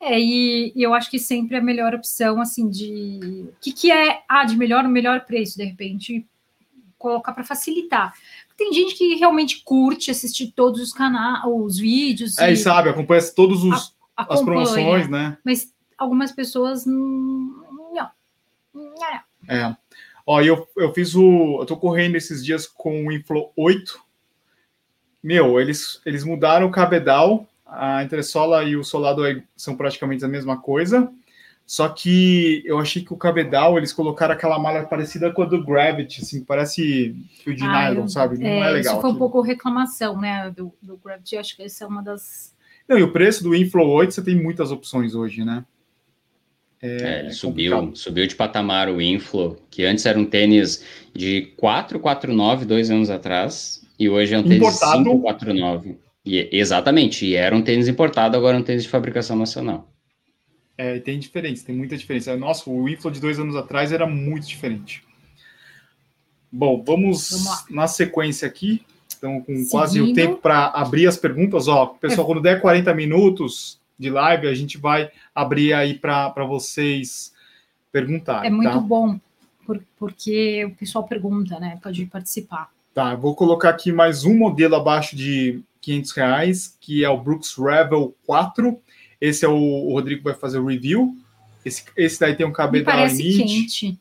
É, e, e, eu acho que sempre a melhor opção, assim, de. O que, que é ah, de melhor o melhor preço, de repente, colocar para facilitar. Tem gente que realmente curte assistir todos os canais, os vídeos. É, e, sabe, acompanha todos os a, as promoções, né? Mas algumas pessoas não. É. Ó, eu, eu fiz o. Eu tô correndo esses dias com o Inflow 8. Meu, eles, eles mudaram o cabedal a entressola e o solado são praticamente a mesma coisa. Só que eu achei que o cabedal, eles colocaram aquela malha parecida com a do Gravity, assim, parece fio de ah, nylon, sabe? Não é, é legal. Isso foi um pouco reclamação, né, do, do Gravity. Acho que essa é uma das... Não, e o preço do Inflow 8, você tem muitas opções hoje, né? É, é, ele subiu, subiu de patamar o Inflow, que antes era um tênis de 449, dois anos atrás, e hoje é um tênis Importado. 549. E, exatamente, e era um tênis importado, agora é um tênis de fabricação nacional. É, tem diferença, tem muita diferença. Nossa, o Inflow de dois anos atrás era muito diferente. Bom, vamos, vamos na sequência aqui. Estamos com Seguindo. quase o tempo para abrir as perguntas. Ó, pessoal, é. quando der 40 minutos de live, a gente vai abrir aí para vocês perguntarem. É muito tá? bom, porque o pessoal pergunta, né? Pode participar. Tá, eu vou colocar aqui mais um modelo abaixo de 500 reais, que é o Brooks Revel 4. Esse é o, o Rodrigo vai fazer o review. Esse, esse daí tem um cabedal parece quente,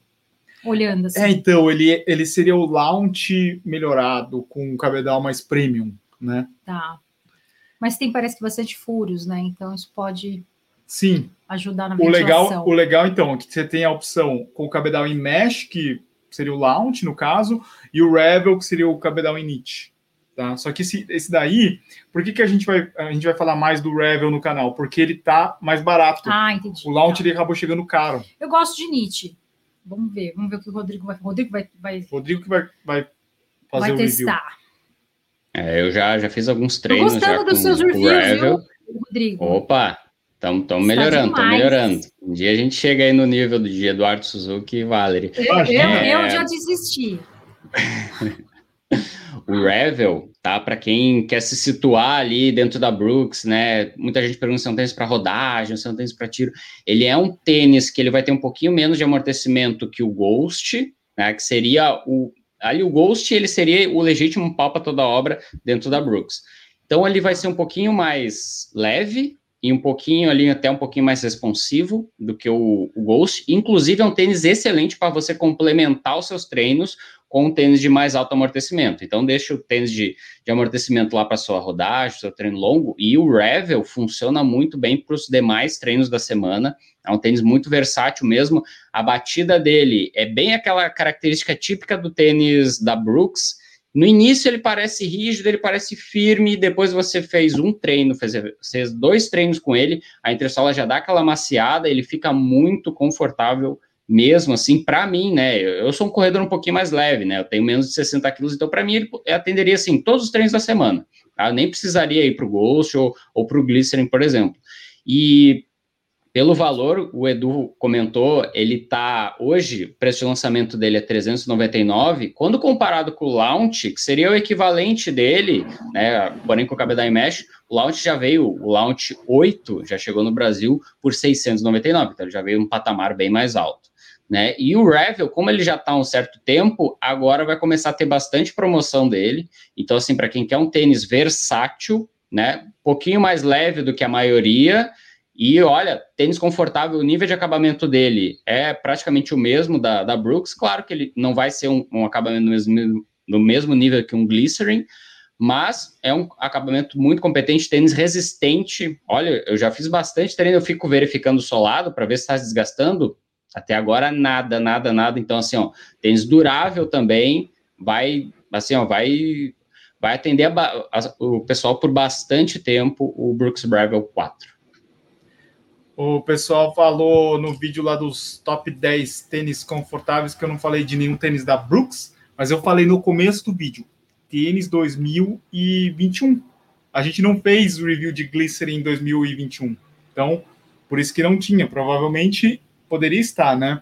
olhando assim. É, então, ele, ele seria o launch melhorado, com um cabedal mais premium, né? Tá. Mas tem, parece que bastante furos, né? Então, isso pode... Sim. Ajudar na o legal, o legal, então, é que você tem a opção com o cabedal em mesh, que seria o launch, no caso, e o Revel, que seria o cabedal em knit. Tá? Só que esse, esse daí, por que, que a, gente vai, a gente vai falar mais do Revel no canal? Porque ele tá mais barato. Ah, entendi. O launch ele acabou chegando caro. Eu gosto de Nietzsche. Vamos ver, vamos ver o que o Rodrigo vai. Rodrigo vai. vai... Rodrigo que vai, vai fazer vai o testar. É, eu já, já fiz alguns treinos. Tô gostando já dos seus reviews, Revel. Viu, Rodrigo? Opa, estamos melhorando, estamos melhorando. Um dia a gente chega aí no nível de Eduardo Suzuki e Valerie. Eu, eu, é... eu já desisti. o Revel, tá? Para quem quer se situar ali dentro da Brooks, né? Muita gente pergunta se é um tênis para rodagem, se é um tênis para tiro. Ele é um tênis que ele vai ter um pouquinho menos de amortecimento que o Ghost, né? Que seria o ali o Ghost, ele seria o legítimo pau para toda obra dentro da Brooks. Então ele vai ser um pouquinho mais leve e um pouquinho ali até um pouquinho mais responsivo do que o, o Ghost. Inclusive é um tênis excelente para você complementar os seus treinos com um tênis de mais alto amortecimento. Então, deixa o tênis de, de amortecimento lá para sua rodagem, seu treino longo, e o Revel funciona muito bem para os demais treinos da semana. É um tênis muito versátil mesmo. A batida dele é bem aquela característica típica do tênis da Brooks. No início ele parece rígido, ele parece firme, depois você fez um treino, fez, fez dois treinos com ele, a entressola já dá aquela maciada, ele fica muito confortável mesmo assim, para mim, né? Eu sou um corredor um pouquinho mais leve, né? Eu tenho menos de 60 quilos, então para mim ele atenderia assim todos os treinos da semana. Tá? Eu nem precisaria ir para o Ghost ou, ou para o Glycerin, por exemplo. E pelo valor, o Edu comentou, ele tá hoje, o preço de lançamento dele é 399, quando comparado com o Launch, que seria o equivalente dele, né, porém com o cabedal mesh, o Launch já veio, o Launch 8 já chegou no Brasil por 699, então ele já veio um patamar bem mais alto né? E o Revel, como ele já está há um certo tempo, agora vai começar a ter bastante promoção dele. Então, assim, para quem quer um tênis versátil, né? Um pouquinho mais leve do que a maioria. E olha, tênis confortável, o nível de acabamento dele é praticamente o mesmo da, da Brooks. Claro que ele não vai ser um, um acabamento no mesmo, no mesmo nível que um Glycerin, mas é um acabamento muito competente, tênis resistente. Olha, eu já fiz bastante treino, eu fico verificando o solado para ver se está desgastando até agora, nada, nada, nada. Então, assim, ó, tênis durável também, vai, assim, ó, vai, vai atender a, a, o pessoal por bastante tempo, o Brooks Gravel 4. O pessoal falou no vídeo lá dos top 10 tênis confortáveis que eu não falei de nenhum tênis da Brooks, mas eu falei no começo do vídeo. Tênis 2021. A gente não fez review de Glycerin 2021. Então, por isso que não tinha. Provavelmente poderia estar, né?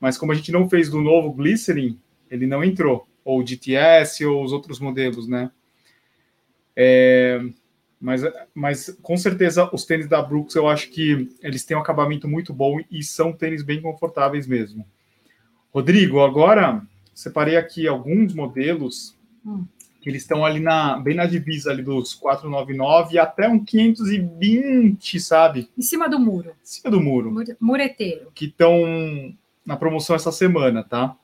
Mas como a gente não fez do novo Glycerin, ele não entrou. Ou o GTS ou os outros modelos, né? É, mas, mas com certeza os tênis da Brooks eu acho que eles têm um acabamento muito bom e são tênis bem confortáveis mesmo. Rodrigo, agora separei aqui alguns modelos hum. Que eles estão ali na bem na divisa ali dos 499 até um 520, sabe? Em cima do muro. Em cima do muro. Mureteiro. Que estão na promoção essa semana, tá?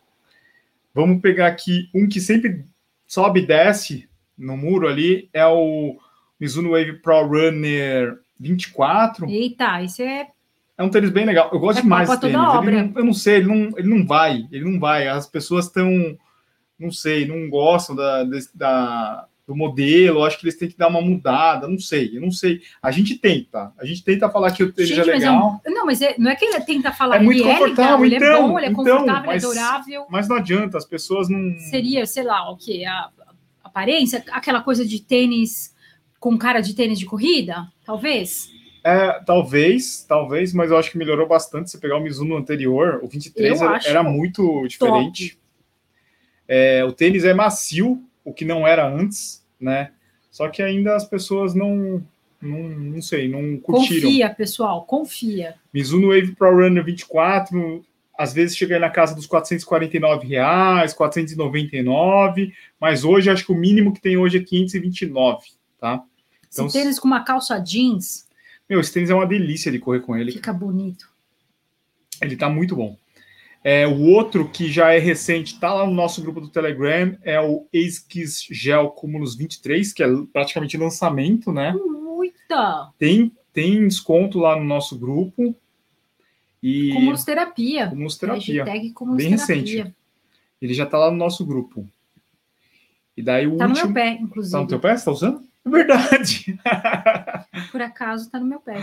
Vamos pegar aqui um que sempre sobe e desce no muro ali, é o Mizuno Wave Pro Runner 24. Eita, isso é. É um tênis bem legal. Eu gosto é demais desse tênis. Não, eu não sei, ele não, ele não vai, ele não vai. As pessoas estão, não sei, não gostam da, da, do modelo. Acho que eles têm que dar uma mudada. Não sei, eu não sei. A gente tenta, a gente tenta falar que o tênis gente, é legal. É um, não, mas é, não é que ele tenta falar. É muito confortável, é legal, então. Ele é bom, ele é então, confortável, mas, ele é durável. Mas não adianta, as pessoas não. Seria, sei lá, o que a aparência, aquela coisa de tênis com cara de tênis de corrida, talvez? É, talvez, talvez, mas eu acho que melhorou bastante. Se pegar o Mizuno anterior, o 23 era, era, muito diferente. É, o tênis é macio, o que não era antes, né? Só que ainda as pessoas não, não, não sei, não curtiram. Confia, pessoal, confia. Mizuno Wave Pro Runner 24, às vezes chega na casa dos 449 reais, 499, mas hoje acho que o mínimo que tem hoje é 529, tá? Então, esse tênis com uma calça jeans. Meu, esse tênis é uma delícia de correr com ele. Fica bonito. Ele tá muito bom. É, o outro que já é recente, tá lá no nosso grupo do Telegram, é o ASICS Gel Cumulus 23, que é praticamente lançamento, né? Muita! Tem, tem desconto lá no nosso grupo. E... Cumulus Terapia. Terapia. Hashtag Cumulus Bem terapia. recente. Ele já tá lá no nosso grupo. E daí o tá último... no meu pé, inclusive. Tá no teu pé? Você tá usando? É verdade. Por acaso tá no meu pé.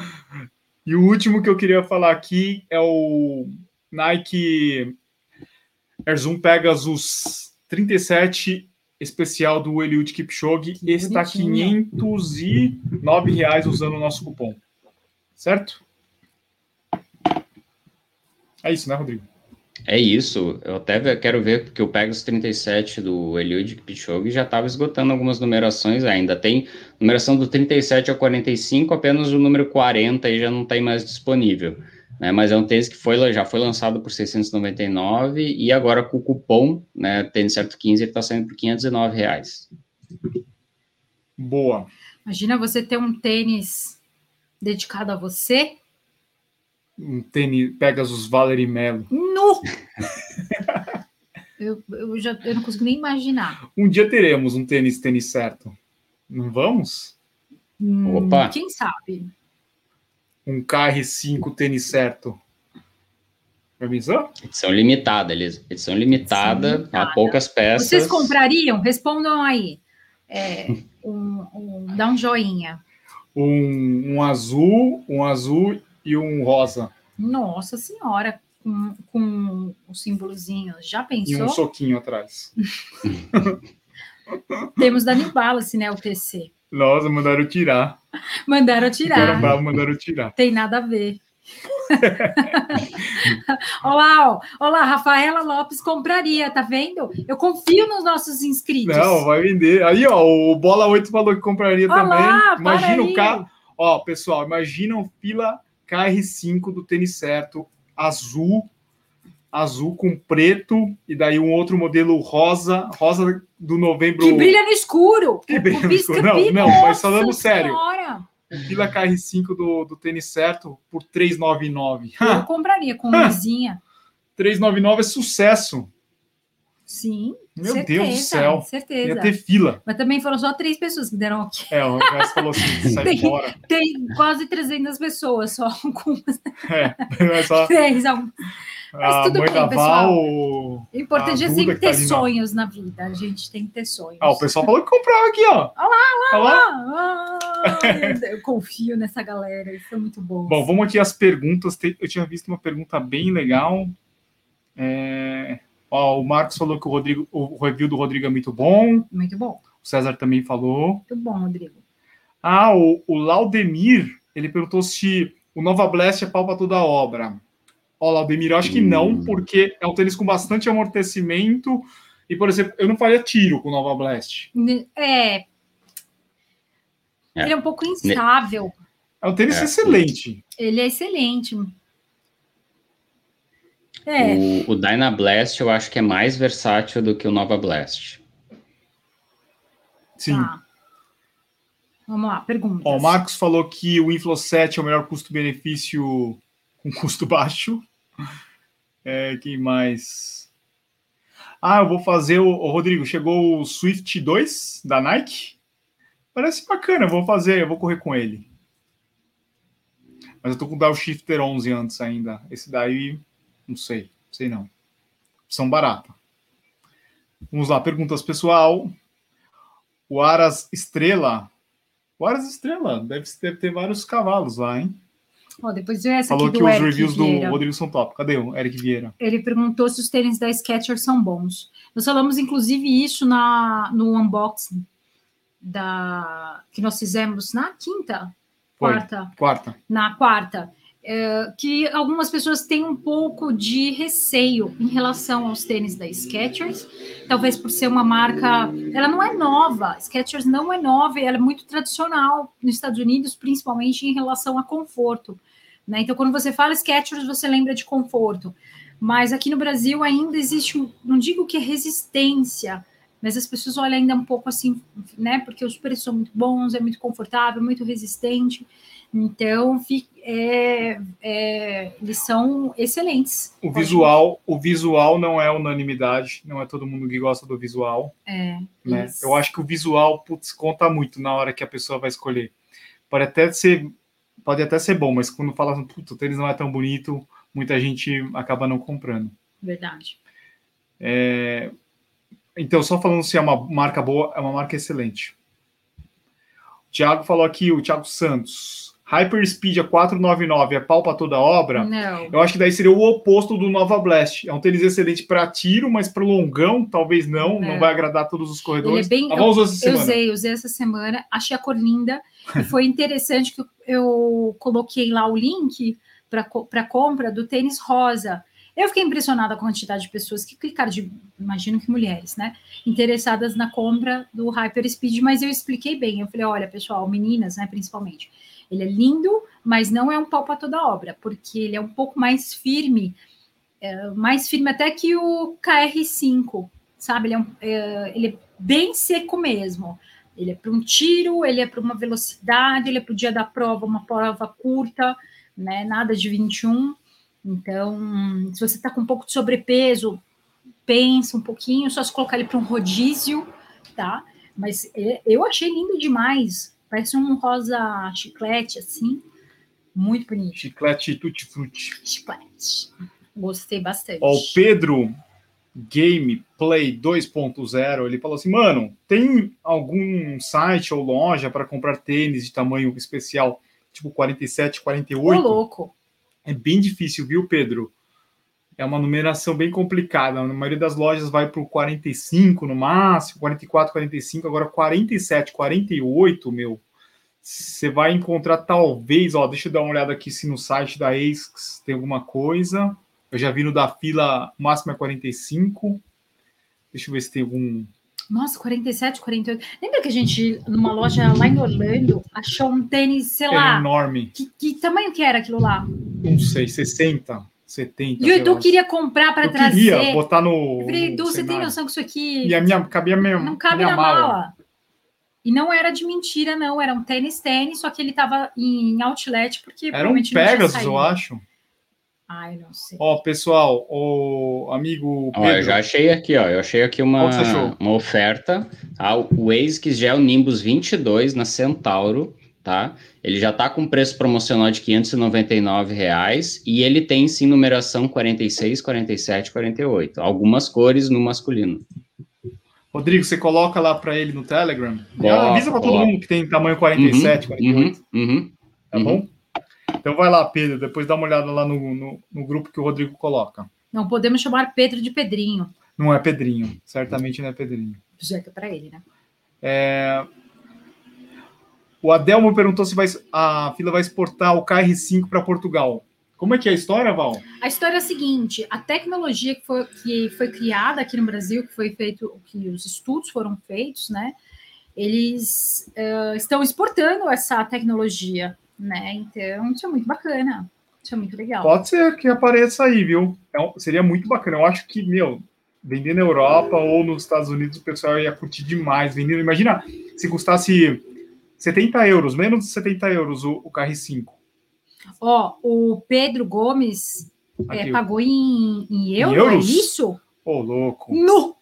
E o último que eu queria falar aqui é o Nike Air Zoom Pegasus 37 especial do Eliud Kipchoge. Que está 509 reais usando o nosso cupom. Certo? É isso, né, Rodrigo? É isso. Eu até quero ver, porque o Pegasus 37 do Eliud Kipchoge já estava esgotando algumas numerações ainda. Tem numeração do 37 ao 45, apenas o número 40 aí já não tem mais disponível. Né? Mas é um tênis que foi, já foi lançado por 699 e agora com o cupom, né, tênis certo 15, ele está saindo por 509 reais. Boa. Imagina você ter um tênis dedicado a você um tênis Pegasus Valerie Melo. No! eu, eu, já, eu não consigo nem imaginar. Um dia teremos um tênis tênis certo. Não vamos? Hum, Opa! Quem sabe? Um KR5 tênis certo. Avisou? Edição limitada, Elisa. Edição limitada, Edição limitada. a poucas peças. Vocês comprariam? Respondam aí. É, um, um, dá um joinha. Um, um azul, um azul e um rosa. Nossa senhora, com, com o símbolozinho. Já pensou? E um soquinho atrás. Temos da New Balance, né? O TC. Nossa, mandaram tirar. Mandaram tirar. Mandaram tirar. Tem nada a ver. olá, ó. olá, Rafaela Lopes compraria, tá vendo? Eu confio nos nossos inscritos. Não, vai vender. Aí, ó, o Bola 8 falou que compraria olá, também. Imagina o carro. Ó, pessoal, imagina um fila KR5 do tênis certo, azul, azul com preto, e daí um outro modelo rosa, rosa do novembro. Que brilha no escuro! Que brilha no escuro. Não, não, mas falando sério. O Fila KR5 do, do tênis certo por 399. Eu compraria com luzinha. 399 é sucesso. Sim. Meu certeza, Deus do céu. Certeza. Ia ter fila. Mas também foram só três pessoas que deram ok. É, o resto falou assim: sai tem, fora. Tem quase 300 pessoas só com. É, é só. Três, Mas a tudo bem, pessoal. Val. O importante é sempre tá ter na- sonhos na vida. A gente tem que ter sonhos. Ah, o pessoal falou que comprava aqui, ó. Olha Olha lá. Ah, ah, eu confio nessa galera, isso é muito bom. Bom, vamos aqui às perguntas. Eu tinha visto uma pergunta bem legal. É, ó, o Marcos falou que o, Rodrigo, o review do Rodrigo é muito bom. Muito bom, O César também falou. muito bom, Rodrigo. Ah, o, o Laudemir, ele perguntou se o Nova Blast é pau para toda a obra. Ó, Laudemir, eu acho que não, porque é um tênis com bastante amortecimento. E, por exemplo, eu não faria tiro com o Nova Blast. É. É. Ele é um pouco instável. É um tênis É. excelente. Ele é excelente. É, O, o Dynablast eu acho que é mais versátil do que o Nova Blast. Sim. tá. Vamos lá, perguntas. Ó, o Marcos falou que o Inflow 7 é o melhor custo-benefício com custo baixo. É, quem mais? Ah, eu vou fazer o, o Rodrigo, chegou o Swift 2 da Nike. Parece bacana, eu vou fazer, eu vou correr com ele. Mas eu tô com o Dowshifter 11 antes ainda. Esse daí, não sei, sei não. São barata. Vamos lá, perguntas pessoal. O Aras Estrela o Aras Estrela deve, deve ter vários cavalos lá, hein? Ó, depois essa Falou aqui que os Eric reviews Vieira. do Rodrigo são top. Cadê o Eric Vieira? Ele perguntou se os tênis da Skechers são bons. Nós falamos, inclusive, isso na, no unboxing da, que nós fizemos na quinta, Foi. quarta, Quarta. na quarta, é, que algumas pessoas têm um pouco de receio em relação aos tênis da Skechers, talvez por ser uma marca, ela não é nova, Skechers não é nova, ela é muito tradicional nos Estados Unidos, principalmente em relação a conforto. Né? Então, quando você fala Skechers, você lembra de conforto. Mas aqui no Brasil ainda existe, um, não digo que é resistência, mas as pessoas olham ainda um pouco assim, né? Porque os preços são muito bons, é muito confortável, muito resistente. Então, é, é, eles são excelentes. O visual, o visual não é unanimidade, não é todo mundo que gosta do visual, É, né? Eu acho que o visual, putz, conta muito na hora que a pessoa vai escolher. Pode até ser, pode até ser bom, mas quando fala, putz, o tênis não é tão bonito, muita gente acaba não comprando. Verdade. Então, só falando se é uma marca boa, é uma marca excelente. O Thiago falou aqui, o Thiago Santos. Hyperspeed a 499 é pau para toda obra. Não. Eu acho que daí seria o oposto do Nova Blast. É um tênis excelente para tiro, mas para longão, talvez não. É. Não vai agradar todos os corredores. Ele é bem- essa Eu semana. usei, usei essa semana, achei a cor linda. E foi interessante que eu, eu coloquei lá o link para compra do tênis rosa. Eu fiquei impressionada com a quantidade de pessoas que clicaram, de, imagino que mulheres, né? Interessadas na compra do Hyper Speed, mas eu expliquei bem. Eu falei: olha, pessoal, meninas, né, principalmente. Ele é lindo, mas não é um pau para toda obra, porque ele é um pouco mais firme, é, mais firme até que o KR5, sabe? Ele é, um- é, ele é bem seco mesmo. Ele é para um tiro, ele é para uma velocidade, ele é para o dia da prova, uma prova curta, né? Nada de 21. Então, se você está com um pouco de sobrepeso, pensa um pouquinho, só se colocar ele para um rodízio, tá? Mas é, eu achei lindo demais. Parece um rosa chiclete, assim. Muito bonito. Chiclete Tutti Frutti. Chiclete. Gostei bastante. Ó, o Pedro Gameplay 2.0, ele falou assim, mano, tem algum site ou loja para comprar tênis de tamanho especial, tipo 47, Ô, 48? louco. É bem difícil, viu, Pedro? É uma numeração bem complicada. Na maioria das lojas vai para o 45 no máximo, 44, 45. Agora 47, 48, meu. Você vai encontrar talvez, ó, deixa eu dar uma olhada aqui se no site da ASICS tem alguma coisa. Eu já vi no da fila, o máximo é 45. Deixa eu ver se tem algum. Nossa, 47, 48. Lembra que a gente, numa loja lá em Orlando, achou um tênis, sei lá, enorme. que, que tamanho que era aquilo lá? Não sei, 60, 70. E o Edu queria comprar para trazer. queria botar no. Eu falei, Edu, no você tem cenário. noção que isso aqui E a minha cabia minha, não cabe minha na mala. E não era de mentira, não. Era um tênis tênis, só que ele tava em outlet, porque Era um Pegasus, eu acho. Ai, não sei. Ó, pessoal, o amigo Ó, Pedro. eu já achei aqui, ó. Eu achei aqui uma, uma oferta. Tá? O ASICS Gel Nimbus 22 na Centauro tá? Ele já está com preço promocional de 599 reais, e ele tem sim numeração 46, 47, 48. Algumas cores no masculino. Rodrigo, você coloca lá para ele no Telegram. Boa, avisa para todo mundo que tem tamanho 47, uhum, 48. Uhum, uhum, tá bom? Uhum. Então vai lá, Pedro, depois dá uma olhada lá no, no, no, grupo que o Rodrigo coloca. Não podemos chamar Pedro de Pedrinho. Não é Pedrinho, certamente não é Pedrinho. Já que é para ele, né? É, o Adelmo perguntou se vai, a fila vai exportar o KR5 para Portugal. Como é que é a história, Val? A história é a seguinte: a tecnologia que foi, que foi criada aqui no Brasil, que foi feito, que os estudos foram feitos, né? Eles uh, estão exportando essa tecnologia, né? Então, isso é muito bacana. Isso é muito legal. Pode ser que apareça aí, viu? É, seria muito bacana. Eu acho que, meu, vender na Europa ou nos Estados Unidos, o pessoal ia curtir demais. Vendendo, imagina se custasse 70 euros, menos de 70 euros o, o KR5. Ó, o Pedro Gomes é, pagou em, em, euro, em euros? é isso? Ô, oh, louco. No!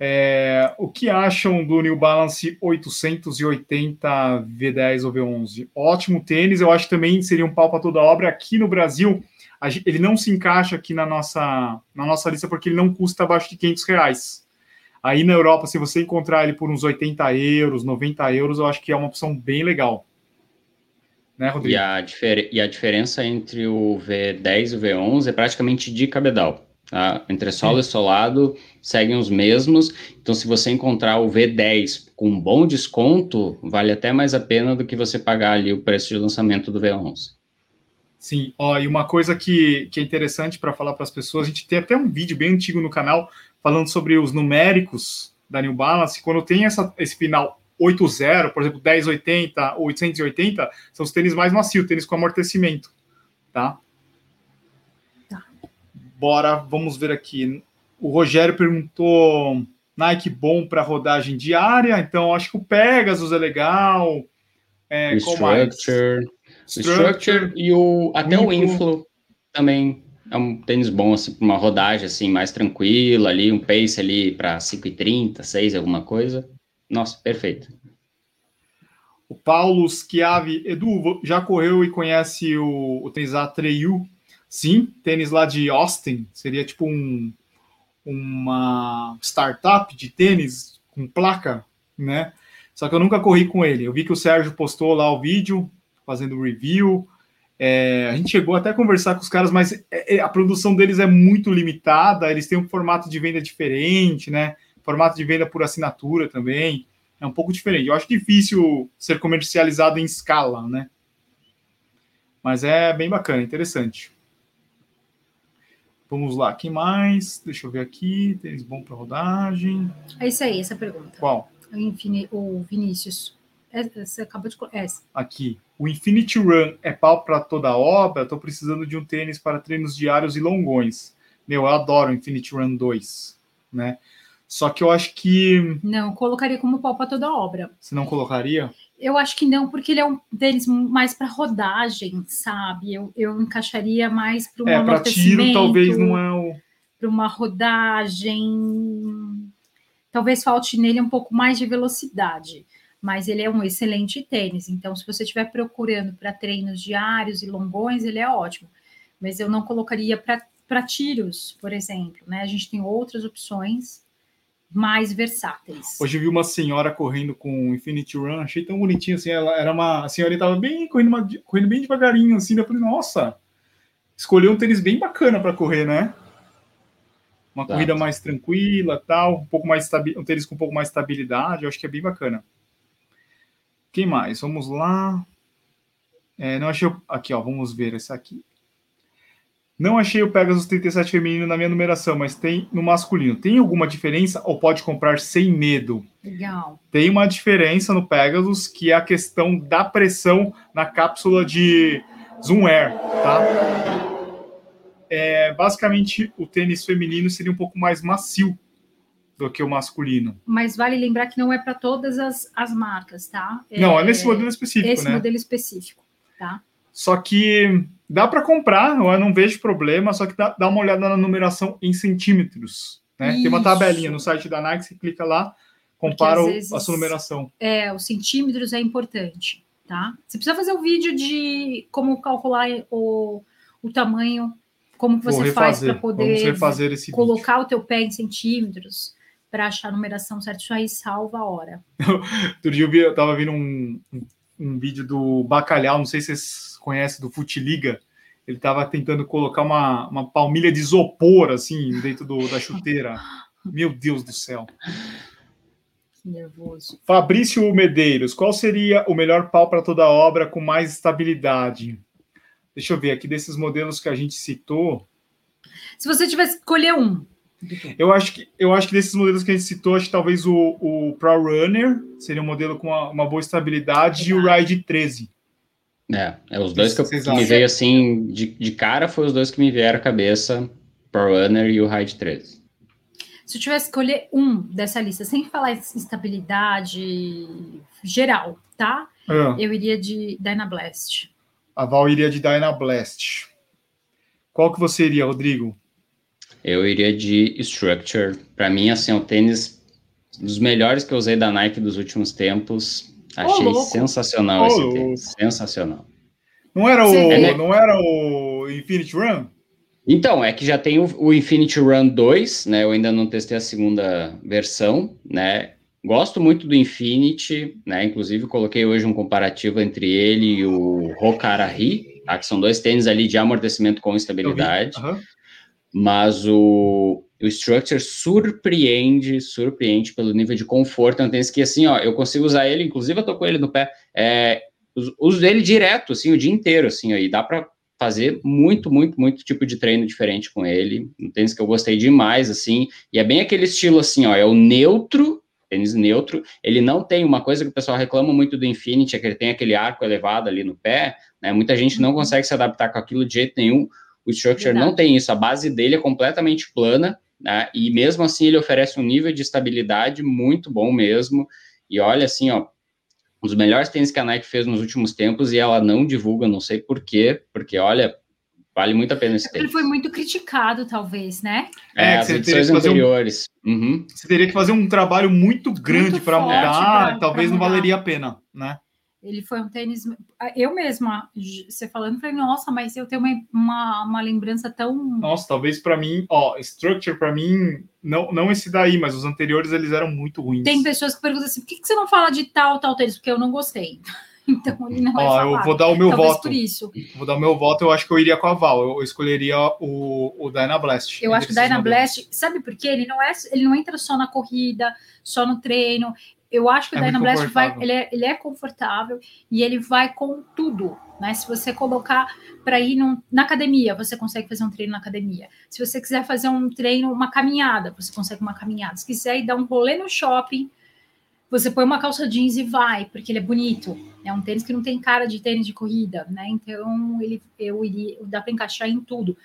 É, o que acham do New Balance 880 V10 ou V11? Ótimo tênis, eu acho que também seria um pau para toda obra. Aqui no Brasil, ele não se encaixa aqui na nossa, na nossa lista porque ele não custa abaixo de 500 reais. Aí na Europa, se você encontrar ele por uns 80 euros, 90 euros, eu acho que é uma opção bem legal. Né, Rodrigo? E a, e a diferença entre o V10 e o V11 é praticamente de cabedal. Tá? Entre solo Sim. e solado seguem os mesmos. Então, se você encontrar o V10 com um bom desconto, vale até mais a pena do que você pagar ali o preço de lançamento do V11. Sim, ó, e uma coisa que, que é interessante para falar para as pessoas, a gente tem até um vídeo bem antigo no canal falando sobre os numéricos da New Balance, quando tem essa, esse final 8.0, por exemplo, 1080 ou 880, são os tênis mais macios, tênis com amortecimento, tá? tá? Bora, vamos ver aqui. O Rogério perguntou Nike bom para rodagem diária, então acho que o Pegasus é legal. É, o Structure, e o até Info. o Inflow também é um tênis bom, assim, uma rodagem assim, mais tranquila ali, um pace ali para 5,30, 6, alguma coisa. Nossa, perfeito. O Paulo Schiavi, Edu, já correu e conhece o, o tênis Atreyu? Sim, tênis lá de Austin, seria tipo um, uma startup de tênis com placa, né? Só que eu nunca corri com ele. Eu vi que o Sérgio postou lá o vídeo fazendo review. É, a gente chegou até a conversar com os caras, mas é, é, a produção deles é muito limitada, eles têm um formato de venda diferente, né? Formato de venda por assinatura também. É um pouco diferente. Eu acho difícil ser comercializado em escala, né? Mas é bem bacana, interessante. Vamos lá, quem mais? Deixa eu ver aqui. Tênis bom para rodagem. É isso aí, essa pergunta. Qual? O Vinícius. Você acabou de. Essa. Aqui. O Infinity Run é pau para toda obra? Estou precisando de um tênis para treinos diários e longões. Meu, eu adoro o Infinity Run 2, né? Só que eu acho que. Não, colocaria como pau para toda obra. Você não colocaria? Eu acho que não, porque ele é um tênis mais para rodagem, sabe? Eu, eu encaixaria mais para um É, para tiro talvez não é o. Para uma rodagem. Talvez falte nele um pouco mais de velocidade mas ele é um excelente tênis. Então, se você estiver procurando para treinos diários e longões, ele é ótimo. Mas eu não colocaria para tiros, por exemplo. Né? A gente tem outras opções mais versáteis. Hoje eu vi uma senhora correndo com Infinity Run, achei tão bonitinho assim. Ela era uma a senhora estava bem correndo, uma, correndo bem devagarinho assim. Eu falei, nossa, escolheu um tênis bem bacana para correr, né? Uma Exato. corrida mais tranquila, tal, um pouco mais um tênis com um pouco mais estabilidade. Eu acho que é bem bacana. Quem mais? Vamos lá. É, não achei. Aqui, ó, vamos ver esse aqui. Não achei o Pegasus 37 feminino na minha numeração, mas tem no masculino. Tem alguma diferença ou pode comprar sem medo? Legal. Tem uma diferença no Pegasus, que é a questão da pressão na cápsula de Zoom Air, tá? É, basicamente, o tênis feminino seria um pouco mais macio do que o masculino. Mas vale lembrar que não é para todas as, as marcas, tá? É, não, é nesse modelo específico, esse né? modelo específico, tá? Só que dá para comprar, eu não vejo problema, só que dá, dá uma olhada na numeração em centímetros, né? Tem uma tabelinha no site da Nike, você clica lá, compara vezes, a sua numeração. É, os centímetros é importante, tá? Você precisa fazer um vídeo de como calcular o, o tamanho, como que você faz para poder colocar vídeo. o teu pé em centímetros para achar a numeração certa. Isso aí salva a hora. Outro dia eu, vi, eu tava vendo um, um, um vídeo do Bacalhau, não sei se vocês conhecem, do Futiliga. Ele estava tentando colocar uma, uma palmilha de isopor, assim, dentro do, da chuteira. Meu Deus do céu. Que nervoso. Fabrício Medeiros, qual seria o melhor pau para toda obra com mais estabilidade? Deixa eu ver aqui desses modelos que a gente citou. Se você tivesse que escolher um. Eu acho que eu acho que desses modelos que a gente citou, acho que talvez o, o Pro Runner seria um modelo com uma, uma boa estabilidade e o Ride 13. É, é os dois que, eu, que me veio assim de, de cara foi os dois que me vieram à cabeça, Pro Runner e o Ride 13. Se eu tivesse que escolher um dessa lista, sem falar estabilidade geral, tá? É. Eu iria de Dynablast. A Val iria de Dynablast. Qual que você iria, Rodrigo? Eu iria de Structure. Para mim, assim, é o tênis dos melhores que eu usei da Nike dos últimos tempos. Achei oh, sensacional oh, esse louco. tênis. Sensacional. Não era o, é, né? não era o Infinity Run? Então, é que já tem o, o, Infinity Run 2, né? Eu ainda não testei a segunda versão, né? Gosto muito do Infinity, né? Inclusive, coloquei hoje um comparativo entre ele e o Rokarahi, tá? que são dois tênis ali de amortecimento com estabilidade. Uhum. Mas o, o Structure surpreende, surpreende pelo nível de conforto. É um tênis que, assim, ó, eu consigo usar ele, inclusive eu tô com ele no pé, é, uso ele direto, assim, o dia inteiro, assim, ó, e dá para fazer muito, muito, muito tipo de treino diferente com ele. Um tênis que eu gostei demais, assim, e é bem aquele estilo, assim, ó, é o neutro, tênis neutro, ele não tem uma coisa que o pessoal reclama muito do Infinity, é que ele tem aquele arco elevado ali no pé, né, muita gente não consegue se adaptar com aquilo de jeito nenhum, o Structure Verdade. não tem isso, a base dele é completamente plana, né, e mesmo assim ele oferece um nível de estabilidade muito bom mesmo, e olha assim, ó, um dos melhores tênis que a Nike fez nos últimos tempos, e ela não divulga, não sei por quê, porque olha, Vale muito a pena esse tempo. Ele foi muito criticado, talvez, né? É, é as edições anteriores. Um, uhum. Você teria que fazer um trabalho muito grande para mudar, talvez não valeria a pena, né? Ele foi um tênis. Eu mesma, você falando, falei, nossa, mas eu tenho uma, uma, uma lembrança tão. Nossa, talvez para mim, ó, Structure para mim, não, não esse daí, mas os anteriores eles eram muito ruins. Tem pessoas que perguntam assim: por que, que você não fala de tal, tal tênis? Porque eu não gostei. Então ele não falar. Eu vou dar o meu Talvez voto. Por isso. Vou dar o meu voto, eu acho que eu iria com a Val. Eu escolheria o, o Dynablast. Eu acho que o Dynablast, sabe por quê? Ele não, é, ele não entra só na corrida, só no treino. Eu acho que é o Dynablast vai, ele é, ele é confortável e ele vai com tudo. Né? Se você colocar para ir num, na academia, você consegue fazer um treino na academia. Se você quiser fazer um treino, uma caminhada, você consegue uma caminhada. Se quiser ir dar um rolê no shopping, você põe uma calça jeans e vai, porque ele é bonito. É um tênis que não tem cara de tênis de corrida, né? Então ele, eu iria, dá para encaixar em tudo.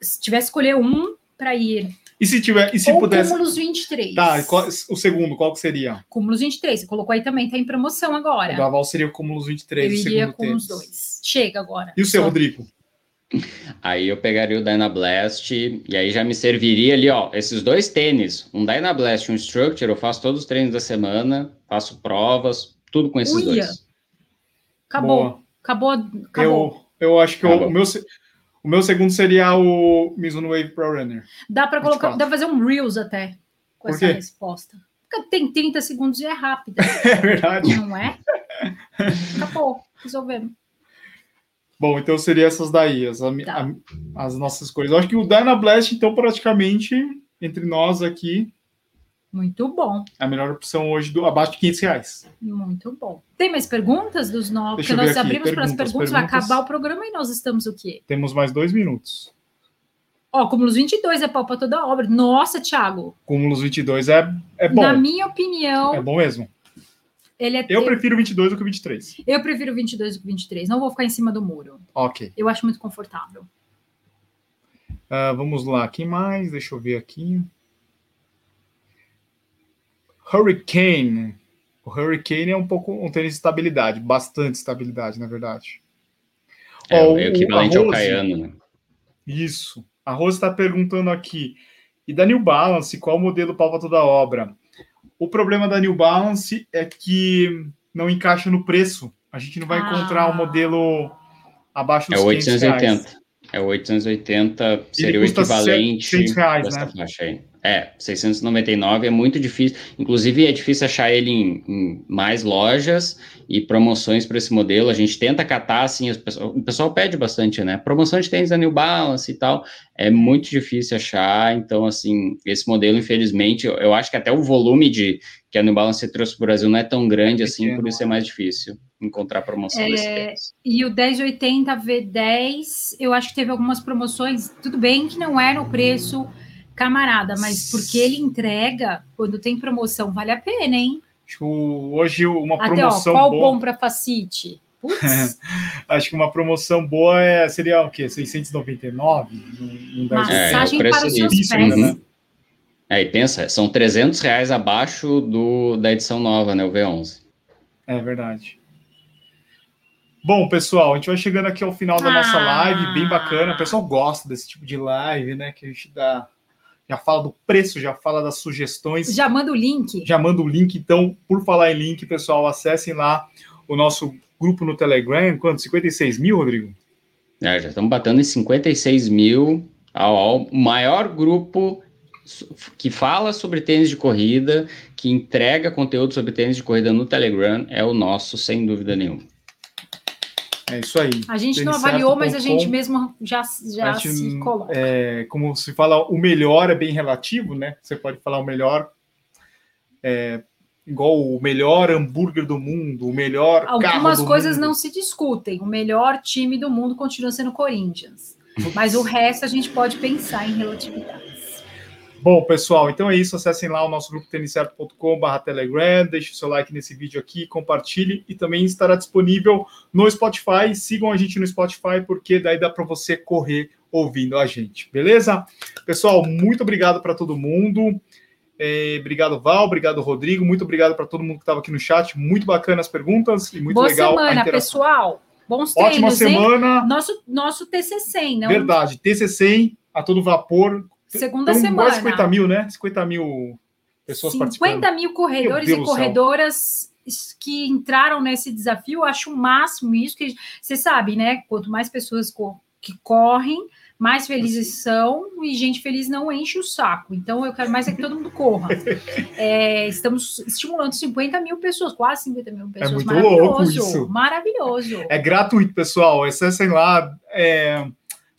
Se tivesse escolher um para ir. E se tiver, e se Ou pudesse. Cúmulos 23. Tá, qual, o segundo, qual que seria? Cúmulos 23. Você colocou aí também, tá em promoção agora. O Gaval seria o Cúmulos 23. Eu iria com tênis. os dois. Chega agora. E o seu, Só... Rodrigo? Aí eu pegaria o Dynablast e aí já me serviria ali, ó, esses dois tênis, um Dynablast e um Structure, eu faço todos os treinos da semana, faço provas, tudo com esses Uia. dois. Acabou. Boa. Acabou. Acabou. Eu, eu acho que o, meu, o meu segundo seria o Mizuno Wave Pro Runner. Dá para colocar, dá pra fazer um Reels até com essa resposta. Porque tem 30 segundos e é rápido. é verdade. Não é? Acabou. Resolvemos. Bom, então seria essas daí, as, tá. a, as nossas cores. Eu acho que o Dynablast, então, praticamente, entre nós aqui. Muito bom. É a melhor opção hoje, do, abaixo de 500 reais. Muito bom. Tem mais perguntas dos novos? Porque nós abrimos para as perguntas, perguntas, vai acabar o programa e nós estamos o quê? Temos mais dois minutos. Ó, Cúmulos 22 é pau para toda obra. Nossa, Thiago. Cúmulos 22 é, é bom. Na minha opinião. É bom mesmo. Ele é, eu prefiro 22 do que 23. Eu prefiro 22 do que 23. Não vou ficar em cima do muro. Ok. Eu acho muito confortável. Uh, vamos lá. Quem mais? Deixa eu ver aqui. Hurricane. O Hurricane é um pouco um tênis de estabilidade. Bastante estabilidade, na verdade. É, oh, o equivalente ao Caiano, né? Isso. A Rose está perguntando aqui. E da New Balance, qual o modelo palpa toda a obra? O problema da New Balance é que não encaixa no preço. A gente não vai ah. encontrar o um modelo abaixo dos é 880. Reais. É 880, seria o equivalente 600 reais, né? faixa aí. É, 699 é muito difícil. Inclusive, é difícil achar ele em, em mais lojas e promoções para esse modelo. A gente tenta catar, assim, o pessoal pede bastante, né? Promoção de tênis da New Balance e tal. É muito difícil achar. Então, assim, esse modelo, infelizmente, eu, eu acho que até o volume de que a New Balance trouxe para o Brasil não é tão grande assim, por isso é mais difícil encontrar promoção é, desse tênis. E o 1080 V10, eu acho que teve algumas promoções. Tudo bem que não era o preço camarada, mas porque ele entrega, quando tem promoção, vale a pena, hein? Hoje uma Até, promoção ó, qual boa... bom para Facite? Acho que uma promoção boa é, seria o quê? 699? Massagem é, para os seus pés. Né? É, e pensa, são 300 reais abaixo do, da edição nova, né, o V11. É verdade. Bom, pessoal, a gente vai chegando aqui ao final da ah. nossa live, bem bacana. O pessoal gosta desse tipo de live, né, que a gente dá já fala do preço, já fala das sugestões. Já manda o link. Já manda o link. Então, por falar em link, pessoal, acessem lá o nosso grupo no Telegram. Quanto? 56 mil, Rodrigo? É, já estamos batendo em 56 mil. Ao, ao maior grupo que fala sobre tênis de corrida, que entrega conteúdo sobre tênis de corrida no Telegram, é o nosso, sem dúvida nenhuma. É isso aí. A gente não avaliou, mas a gente mesmo já, já gente, se coloca. É, como se fala, o melhor é bem relativo, né? Você pode falar o melhor. É, igual o melhor hambúrguer do mundo, o melhor. Algumas coisas mundo. não se discutem. O melhor time do mundo continua sendo o Corinthians. Mas o resto a gente pode pensar em relatividade. Bom, pessoal, então é isso. Acessem lá o nosso grupo tenicerto.com.br Telegram, deixe o seu like nesse vídeo aqui, compartilhe e também estará disponível no Spotify. Sigam a gente no Spotify, porque daí dá para você correr ouvindo a gente, beleza? Pessoal, muito obrigado para todo mundo. É, obrigado, Val. Obrigado, Rodrigo. Muito obrigado para todo mundo que estava aqui no chat. Muito bacana as perguntas e muito Boa legal semana, a interação. pessoal. Bons treinos, Ótima semana. Hein? Nosso, nosso TC100, não? Verdade, TC100 a todo vapor Segunda então, semana. Quase 50 mil, né? 50 mil pessoas 50 participando. 50 mil corredores e corredoras que entraram nesse desafio. Eu acho o máximo isso, que você sabe, né? Quanto mais pessoas co que correm, mais felizes são, e gente feliz não enche o saco. Então, eu quero mais é que todo mundo corra. É, estamos estimulando 50 mil pessoas, quase 50 mil pessoas. É muito maravilhoso, louco isso. Maravilhoso. É gratuito, pessoal. Acessem lá. É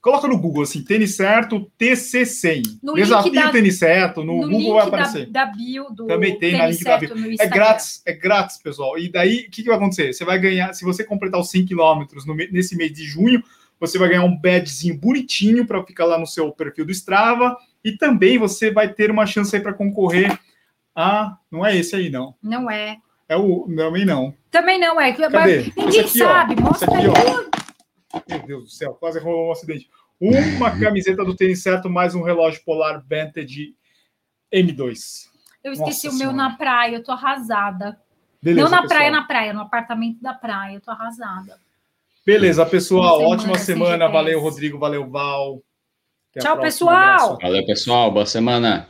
Coloca no Google assim, tênis certo, TC100. No Desafio tênis certo, no, no Google vai aparecer. Da, da bio do Também tem na link da bio. É grátis, é grátis, pessoal. E daí, o que, que vai acontecer? Você vai ganhar, se você completar os 100 quilômetros nesse mês de junho, você vai ganhar um badgezinho bonitinho para ficar lá no seu perfil do Strava. E também você vai ter uma chance aí para concorrer a. Não é esse aí, não. Não é. É o. Também não. Também não é. Cadê? Ninguém aqui, sabe. Ó. Mostra aqui, aí. Ó. Meu Deus do céu, quase rolou um acidente. Uma camiseta do tênis certo, mais um relógio polar Vantage M2. Eu esqueci Nossa o meu senhora. na praia, eu tô arrasada. Beleza, Não na pessoal. praia, na praia, no apartamento da praia, eu tô arrasada. Beleza, pessoal. Semana, ótima semana. Valeu, Rodrigo. Valeu, Val. Até Tchau, pessoal. Valeu, pessoal. Boa semana.